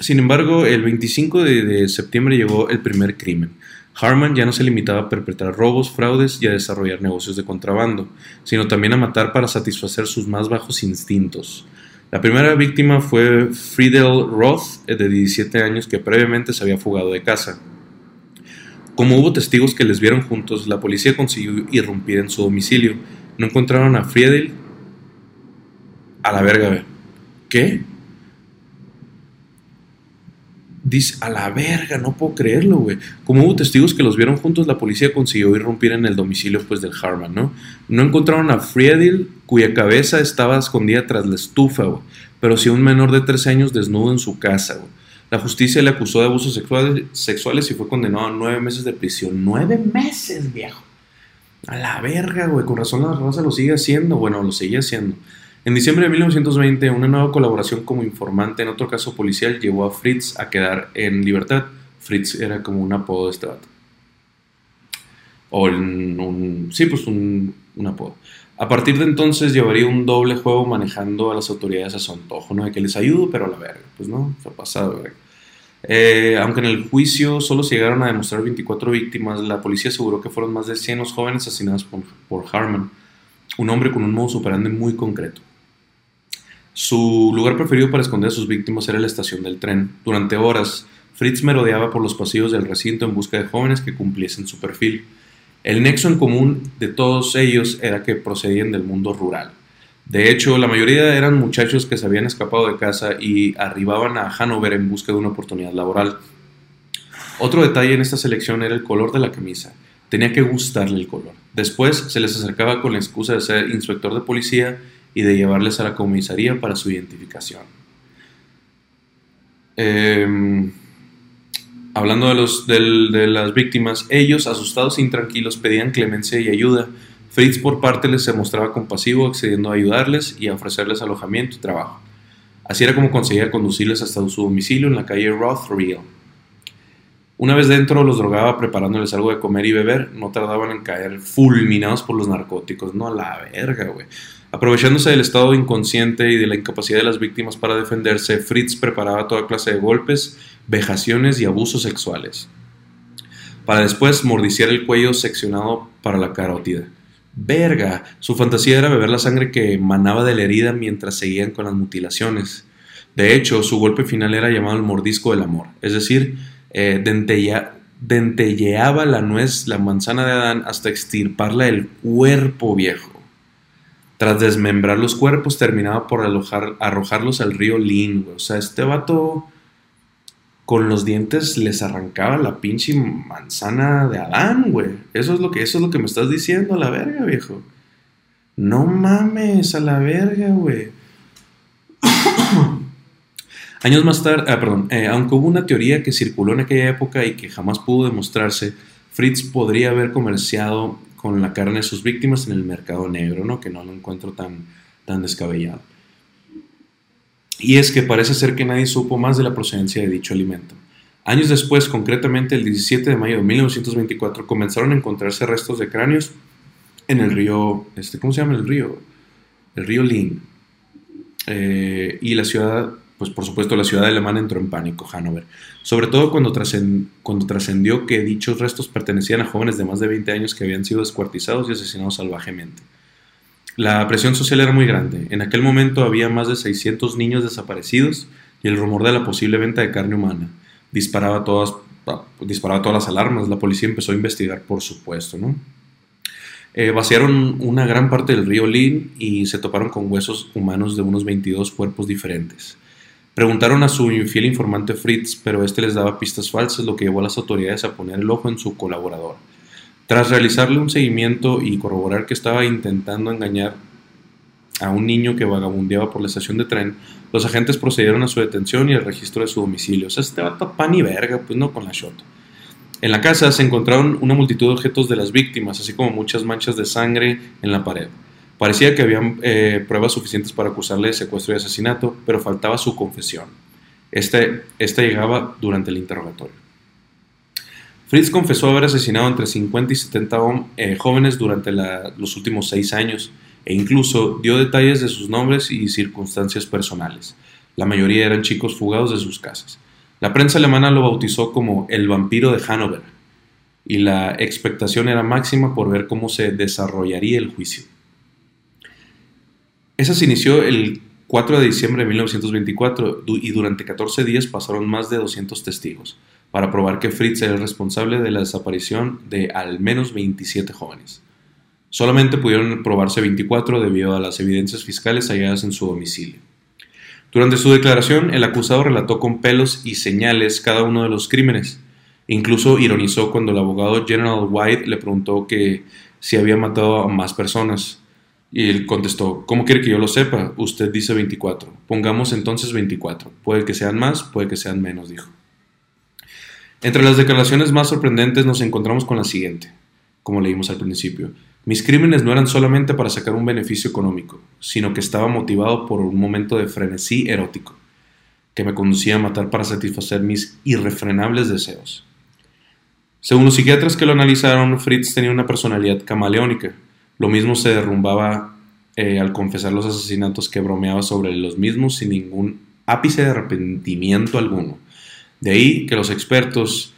Sin embargo, el 25 de, de septiembre llegó el primer crimen. Harman ya no se limitaba a perpetrar robos, fraudes y a desarrollar negocios de contrabando, sino también a matar para satisfacer sus más bajos instintos. La primera víctima fue Friedel Roth, eh, de 17 años, que previamente se había fugado de casa. Como hubo testigos que les vieron juntos, la policía consiguió irrumpir en su domicilio. No encontraron a Friedel. A la verga. ¿Qué? Dice, a la verga, no puedo creerlo, güey. Como hubo testigos que los vieron juntos, la policía consiguió irrumpir en el domicilio pues del Harman, ¿no? No encontraron a Friedel, cuya cabeza estaba escondida tras la estufa, güey. Pero sí un menor de 13 años desnudo en su casa, güey. La justicia le acusó de abusos sexuales, y fue condenado a nueve meses de prisión. ¡Nueve meses, viejo! A la verga, güey. Con razón la raza lo sigue haciendo. Bueno, lo seguía haciendo. En diciembre de 1920, una nueva colaboración como informante en otro caso policial llevó a Fritz a quedar en libertad. Fritz era como un apodo de este. O un, un- sí, pues un, un apodo. A partir de entonces llevaría un doble juego manejando a las autoridades a su antojo, ¿no? De que les ayudo, pero a la verga. Pues no, fue pasado, verga. Eh, aunque en el juicio solo se llegaron a demostrar 24 víctimas, la policía aseguró que fueron más de 100 los jóvenes asesinados por, por Harman, un hombre con un modo superante muy concreto. Su lugar preferido para esconder a sus víctimas era la estación del tren. Durante horas, Fritz merodeaba por los pasillos del recinto en busca de jóvenes que cumpliesen su perfil. El nexo en común de todos ellos era que procedían del mundo rural. De hecho, la mayoría eran muchachos que se habían escapado de casa y arribaban a Hanover en busca de una oportunidad laboral. Otro detalle en esta selección era el color de la camisa. Tenía que gustarle el color. Después se les acercaba con la excusa de ser inspector de policía y de llevarles a la comisaría para su identificación. Em, hablando de, los, de las víctimas, ellos, asustados e intranquilos, pedían clemencia y ayuda. Fritz por parte les se mostraba compasivo, accediendo a ayudarles y a ofrecerles alojamiento y trabajo. Así era como conseguía conducirles hasta su domicilio en la calle Rothriel. Una vez dentro, los drogaba preparándoles algo de comer y beber. No tardaban en caer fulminados por los narcóticos. No, a la verga, güey. Aprovechándose del estado inconsciente y de la incapacidad de las víctimas para defenderse, Fritz preparaba toda clase de golpes, vejaciones y abusos sexuales. Para después mordiciar el cuello seccionado para la carótida. Verga, su fantasía era beber la sangre que emanaba de la herida mientras seguían con las mutilaciones. De hecho, su golpe final era llamado el mordisco del amor, es decir, eh, dentelleaba la nuez, la manzana de Adán, hasta extirparla del cuerpo viejo. Tras desmembrar los cuerpos, terminaba por arrojarlos al río Lin. O sea, este vato con los dientes les arrancaba la pinche manzana de Adán, güey. Eso es lo que, eso es lo que me estás diciendo, a la verga, viejo. No mames, a la verga, güey. *coughs* Años más tarde, ah, perdón, eh, aunque hubo una teoría que circuló en aquella época y que jamás pudo demostrarse, Fritz podría haber comerciado con la carne de sus víctimas en el mercado negro, ¿no? Que no lo encuentro tan, tan descabellado. Y es que parece ser que nadie supo más de la procedencia de dicho alimento. Años después, concretamente el 17 de mayo de 1924, comenzaron a encontrarse restos de cráneos en el río, este, ¿cómo se llama el río? El río Lin. Eh, y la ciudad, pues por supuesto la ciudad alemana entró en pánico, Hannover. Sobre todo cuando trascendió que dichos restos pertenecían a jóvenes de más de 20 años que habían sido descuartizados y asesinados salvajemente. La presión social era muy grande. En aquel momento había más de 600 niños desaparecidos y el rumor de la posible venta de carne humana disparaba todas, disparaba todas las alarmas. La policía empezó a investigar, por supuesto, ¿no? Eh, vaciaron una gran parte del río Lin y se toparon con huesos humanos de unos 22 cuerpos diferentes. Preguntaron a su infiel informante Fritz, pero este les daba pistas falsas, lo que llevó a las autoridades a poner el ojo en su colaborador. Tras realizarle un seguimiento y corroborar que estaba intentando engañar a un niño que vagabundeaba por la estación de tren, los agentes procedieron a su detención y al registro de su domicilio. O sea, este vato pan y verga, pues no con la shot. En la casa se encontraron una multitud de objetos de las víctimas, así como muchas manchas de sangre en la pared. Parecía que habían eh, pruebas suficientes para acusarle de secuestro y asesinato, pero faltaba su confesión. Este, esta llegaba durante el interrogatorio. Fritz confesó haber asesinado entre 50 y 70 hom- eh, jóvenes durante los últimos seis años e incluso dio detalles de sus nombres y circunstancias personales. La mayoría eran chicos fugados de sus casas. La prensa alemana lo bautizó como el vampiro de Hannover y la expectación era máxima por ver cómo se desarrollaría el juicio. Esa se inició el 4 de diciembre de 1924 du- y durante 14 días pasaron más de 200 testigos para probar que Fritz era el responsable de la desaparición de al menos 27 jóvenes. Solamente pudieron probarse 24 debido a las evidencias fiscales halladas en su domicilio. Durante su declaración, el acusado relató con pelos y señales cada uno de los crímenes. Incluso ironizó cuando el abogado General White le preguntó que si había matado a más personas. Y él contestó, ¿cómo quiere que yo lo sepa? Usted dice 24. Pongamos entonces 24. Puede que sean más, puede que sean menos, dijo. Entre las declaraciones más sorprendentes nos encontramos con la siguiente, como leímos al principio. Mis crímenes no eran solamente para sacar un beneficio económico, sino que estaba motivado por un momento de frenesí erótico, que me conducía a matar para satisfacer mis irrefrenables deseos. Según los psiquiatras que lo analizaron, Fritz tenía una personalidad camaleónica. Lo mismo se derrumbaba eh, al confesar los asesinatos que bromeaba sobre los mismos sin ningún ápice de arrepentimiento alguno. De ahí que los expertos,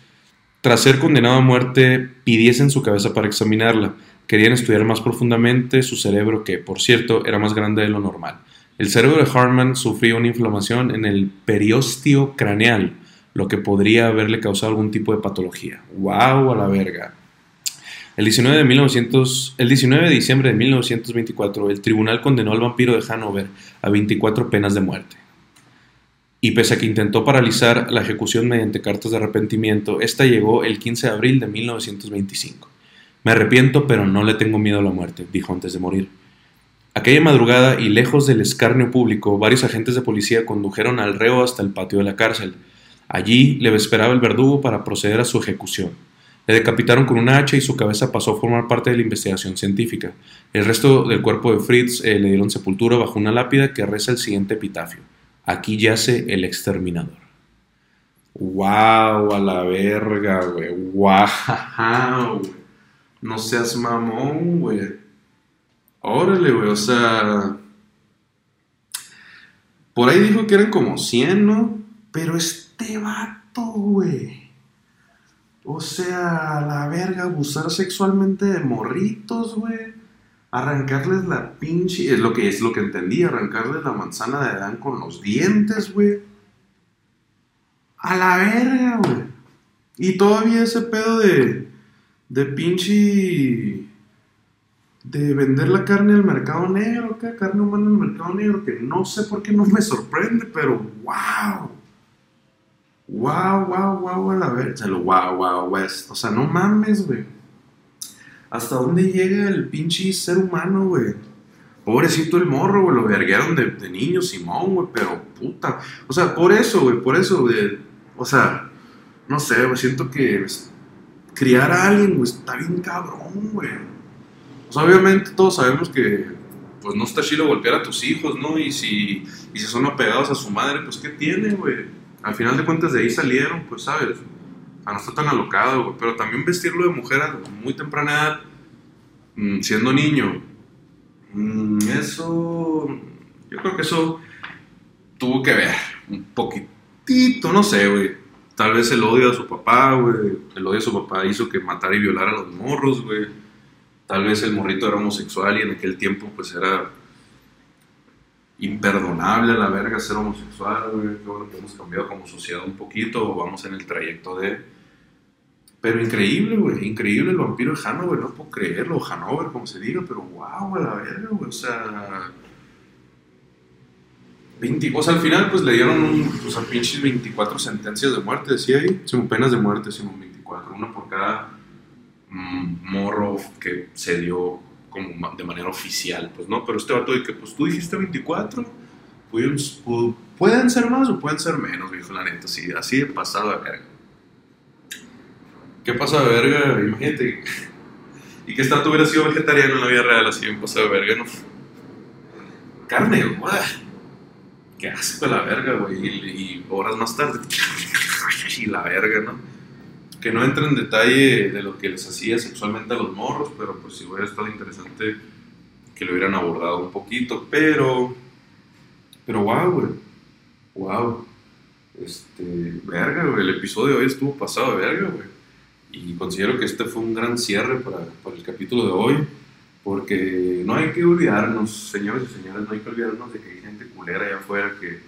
tras ser condenado a muerte, pidiesen su cabeza para examinarla. Querían estudiar más profundamente su cerebro, que, por cierto, era más grande de lo normal. El cerebro de Hartman sufrió una inflamación en el periósteo craneal, lo que podría haberle causado algún tipo de patología. ¡Wow! A la verga. El 19, de 1900 el 19 de diciembre de 1924, el tribunal condenó al vampiro de Hanover a 24 penas de muerte. Y pese a que intentó paralizar la ejecución mediante cartas de arrepentimiento, esta llegó el 15 de abril de 1925. Me arrepiento, pero no le tengo miedo a la muerte, dijo antes de morir. Aquella madrugada y lejos del escarnio público, varios agentes de policía condujeron al reo hasta el patio de la cárcel. Allí le esperaba el verdugo para proceder a su ejecución. Le decapitaron con una hacha y su cabeza pasó a formar parte de la investigación científica. El resto del cuerpo de Fritz eh, le dieron sepultura bajo una lápida que reza el siguiente epitafio. Aquí yace el exterminador. ¡Wow! A la verga, güey. ¡Wow! No seas mamón, güey. Órale, güey. O sea. Por ahí dijo que eran como 100, ¿no? Pero este vato, güey. O sea, la verga, abusar sexualmente de morritos, güey. Arrancarles la pinche. Es lo que es lo que entendí, arrancarles la manzana de Adán con los dientes, güey. A la verga, güey. Y todavía ese pedo de. de pinche. de vender la carne al mercado negro, ¿qué? Carne humana al mercado negro, que no sé por qué no me sorprende, pero wow. Wow, wow, wow, a la verga. Wow, wow, West. O sea, no mames, güey. ¿Hasta dónde llega el pinche ser humano, güey? Pobrecito el morro, güey, lo verguearon de, de niño, Simón, güey, pero puta. O sea, por eso, güey, por eso, güey. O sea, no sé, güey, siento que criar a alguien, güey, está bien cabrón, güey. O sea, obviamente todos sabemos que, pues no está chido golpear a tus hijos, ¿no? Y si, y si son apegados a su madre, pues ¿qué tiene, güey? Al final de cuentas de ahí salieron, pues, ¿sabes? No estar tan alocado, güey. Pero también vestirlo de mujer a muy temprana edad, mm, siendo niño, mm, eso. Yo creo que eso tuvo que ver un poquitito, no sé, güey. Tal vez el odio a su papá, güey. El odio a su papá hizo que matara y violara a los morros, güey. Tal vez el morrito era homosexual y en aquel tiempo, pues era imperdonable a la verga ser homosexual, güey. Bueno que hemos cambiado como sociedad un poquito, o vamos en el trayecto de. Pero increíble, güey, increíble el vampiro de Hanover, no puedo creerlo, Hanover, como se diga, pero wow, a la verga, güey, o sea. 20, o sea, al final, pues le dieron un, o sea, pinches 24 sentencias de muerte, decía ahí, sí, penas de muerte, sí, 24, una por cada mm, morro que se dio como de manera oficial, pues no, pero este vato de que, pues tú dijiste 24, pueden, pu- pueden ser más o pueden ser menos, dijo la neta, así, así de pasado verga. ¿Qué pasa de verga? Imagínate. Y que esta vato hubiera sido vegetariano en la vida real, así bien pasado de verga, ¿no? Carne, güey. Qué asco la verga, güey. Y, y horas más tarde, *laughs* y la verga, ¿no? Que no entra en detalle de lo que les hacía sexualmente a los morros, pero pues si hubiera estado interesante que lo hubieran abordado un poquito, pero. Pero wow, güey. Wow. Este. Verga, güey. El episodio de hoy estuvo pasado de verga, güey. Y considero que este fue un gran cierre para, para el capítulo de hoy, porque no hay que olvidarnos, señores y señores, no hay que olvidarnos de que hay gente culera allá afuera que,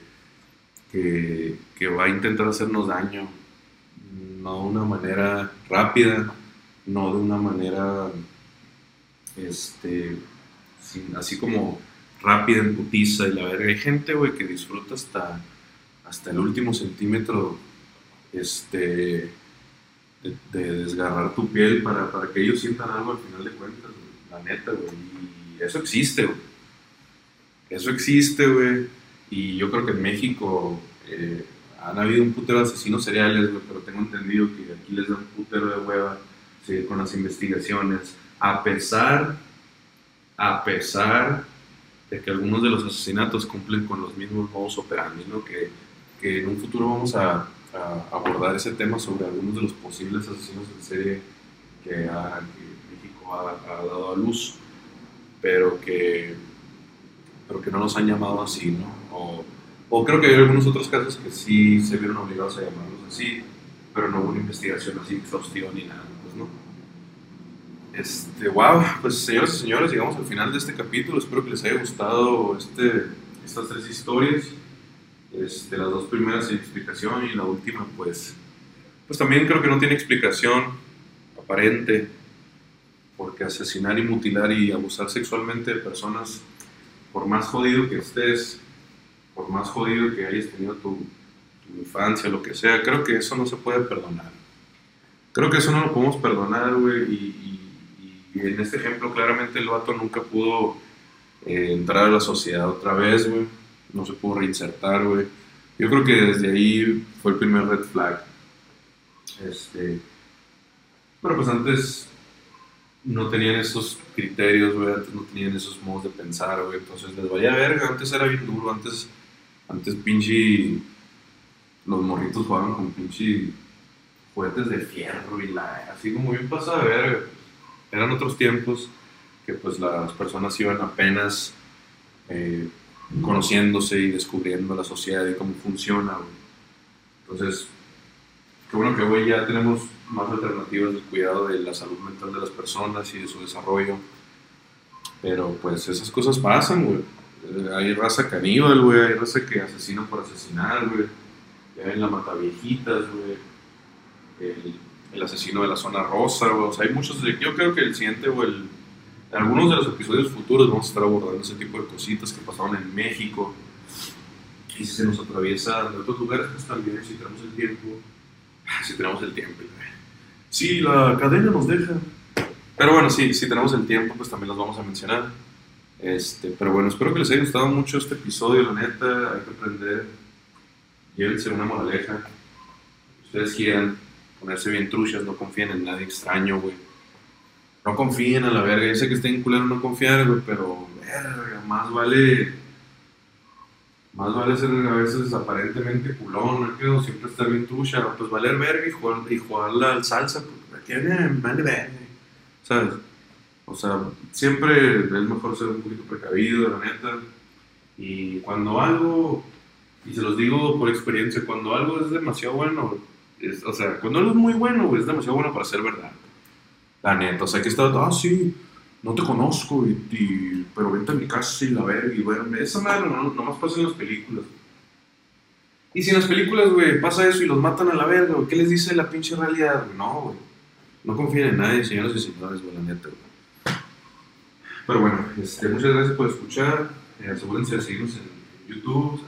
que, va a intentar hacernos daño, no de una manera rápida, no de una manera, este, así como rápida en putiza y la verga. Hay gente, güey, que disfruta hasta, hasta el último centímetro, este, de, de desgarrar tu piel para, para que ellos sientan algo al final de cuentas, la neta, güey. Y eso existe, güey. Eso existe, güey. Y yo creo que en México eh, han habido un putero de asesinos seriales, güey, pero tengo entendido que aquí les da un putero de hueva seguir con las investigaciones. A pesar, a pesar de que algunos de los asesinatos cumplen con los mismos modos operandi, ¿no? Que, que en un futuro vamos a, a abordar ese tema sobre algunos de los posibles asesinos en serie que, ha- que México ha, ha dado a luz, pero que, pero que no nos han llamado así, ¿no? O, o creo que hay algunos otros casos que sí se vieron obligados a llamarlos así, pero no hubo una investigación así exhaustiva ni nada, pues, ¿no? Este, wow, pues señoras y señores, llegamos al final de este capítulo. Espero que les haya gustado este, estas tres historias. Este, las dos primeras sin explicación y la última, pues, pues también creo que no tiene explicación aparente. porque asesinar y mutilar y abusar sexualmente de personas, por más jodido que estés, por más jodido que hayas tenido tu, infancia, lo que sea, creo que eso no se puede perdonar. Creo que eso no lo podemos perdonar, güey, y en este ejemplo claramente el vato nunca pudo eh, entrar a la sociedad otra vez, güey, no se pudo reinsertar, güey. Yo creo que desde ahí fue el primer red flag. Este, pero pues antes no tenían esos criterios, güey, antes no tenían esos modos de pensar, güey, entonces les valía verga, antes era bien duro, antes, antes pinche, los morritos jugaban con pinche juguetes de fierro y la, así como bien pasada de verga, eran otros tiempos que pues las personas iban apenas eh, conociéndose y descubriendo la sociedad y cómo funciona. Entonces, qué bueno que hoy ya tenemos más alternativas del cuidado de la salud mental de las personas y de su desarrollo. Pero pues esas cosas pasan, güey. Eh, Hay raza caníbal, güey. Hay raza que asesina por asesinar, güey. Ya ven la mataviejitas, güey. El, el asesino de la zona rosa, güey. O sea, hay muchos. Yo creo que el siguiente o. En algunos de los episodios futuros vamos a estar abordando ese tipo de cositas que pasaron en México. Y si se nos atraviesa en otros lugares, pues también, si tenemos el tiempo. *laughs* Si tenemos el tiempo, güey. Sí, la cadena nos deja. Pero bueno, sí, si tenemos el tiempo, pues también los vamos a mencionar. Este, pero bueno, espero que les haya gustado mucho este episodio, la neta, hay que aprender. Llévense una moraleja. Ustedes quieran ponerse bien truchas, no confíen en nadie extraño, güey. No confíen a la verga. Yo sé que está en culero no confiar, güey, pero verga, más vale. Más vale ser a veces aparentemente culón, ¿no? Siempre estar bien trucha, pues valer verga y jugar, y jugarla al salsa, pues tiene, vale verga, ¿sabes? O sea, siempre es mejor ser un poquito precavido, la neta. Y cuando algo, y se los digo por experiencia, cuando algo es demasiado bueno, es- o sea, cuando algo es muy bueno, es demasiado bueno para ser verdad. La neta, o sea, que está, ah, sí, no te conozco, y, y- pero vente a mi casa y la verga, y bueno, esa madre no, nomás pasa en las películas. Y si en las películas, güey, pasa eso y los matan a la verga, ¿qué les dice la pinche realidad? No, güey. No confíen en nadie, señoras y señores, güey, la neta, güey. Pero bueno, este, muchas gracias por escuchar. Eh, asegúrense de seguirnos en YouTube,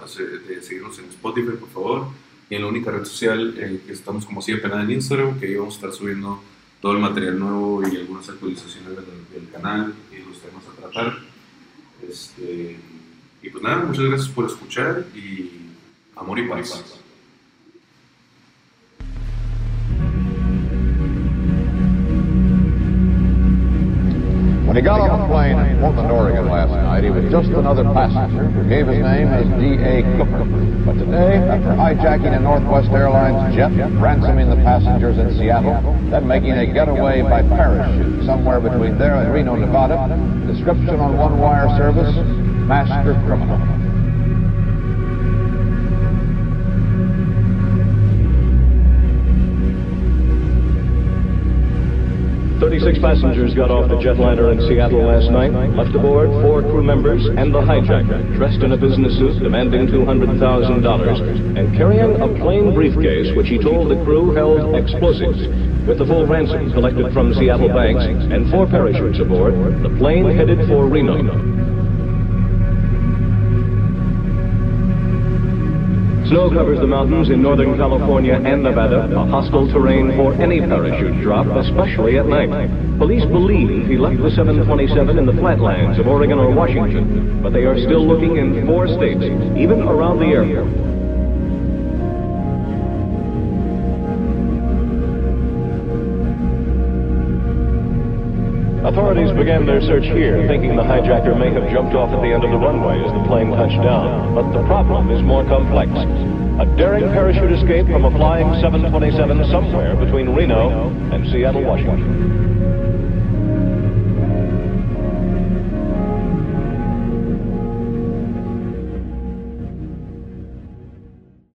de seguirnos en Spotify, por favor. Y en la única red social eh, que estamos como siempre nada en Instagram, que ahí vamos a estar subiendo todo el material nuevo y algunas actualizaciones del, canal y los temas a tratar. Este, y pues nada, muchas gracias por escuchar y amor y paz. When he got on the plane in Portland, Oregon last night, he was just another passenger who gave his name as D.A. Cooper. But today, after hijacking a Northwest Airlines jet, ransoming the passengers in Seattle, then making a getaway by parachute somewhere between there and Reno, Nevada, description on one wire service, master criminal. 36 passengers got off the jetliner in Seattle last night. Left aboard four crew members and the hijacker, dressed in a business suit, demanding $200,000 and carrying a plain briefcase which he told the crew held explosives. With the full ransom collected from Seattle banks and four parachutes aboard, the plane headed for Reno. Snow covers the mountains in Northern California and Nevada, a hostile terrain for any parachute drop, especially at night. Police believe he left the 727 in the flatlands of Oregon or Washington, but they are still looking in four states, even around the airport. Authorities began their search here, thinking the hijacker may have jumped off at the end of the runway as the plane touched down. But the problem is more complex. A daring parachute escape from a flying 727 somewhere between Reno and Seattle, Washington.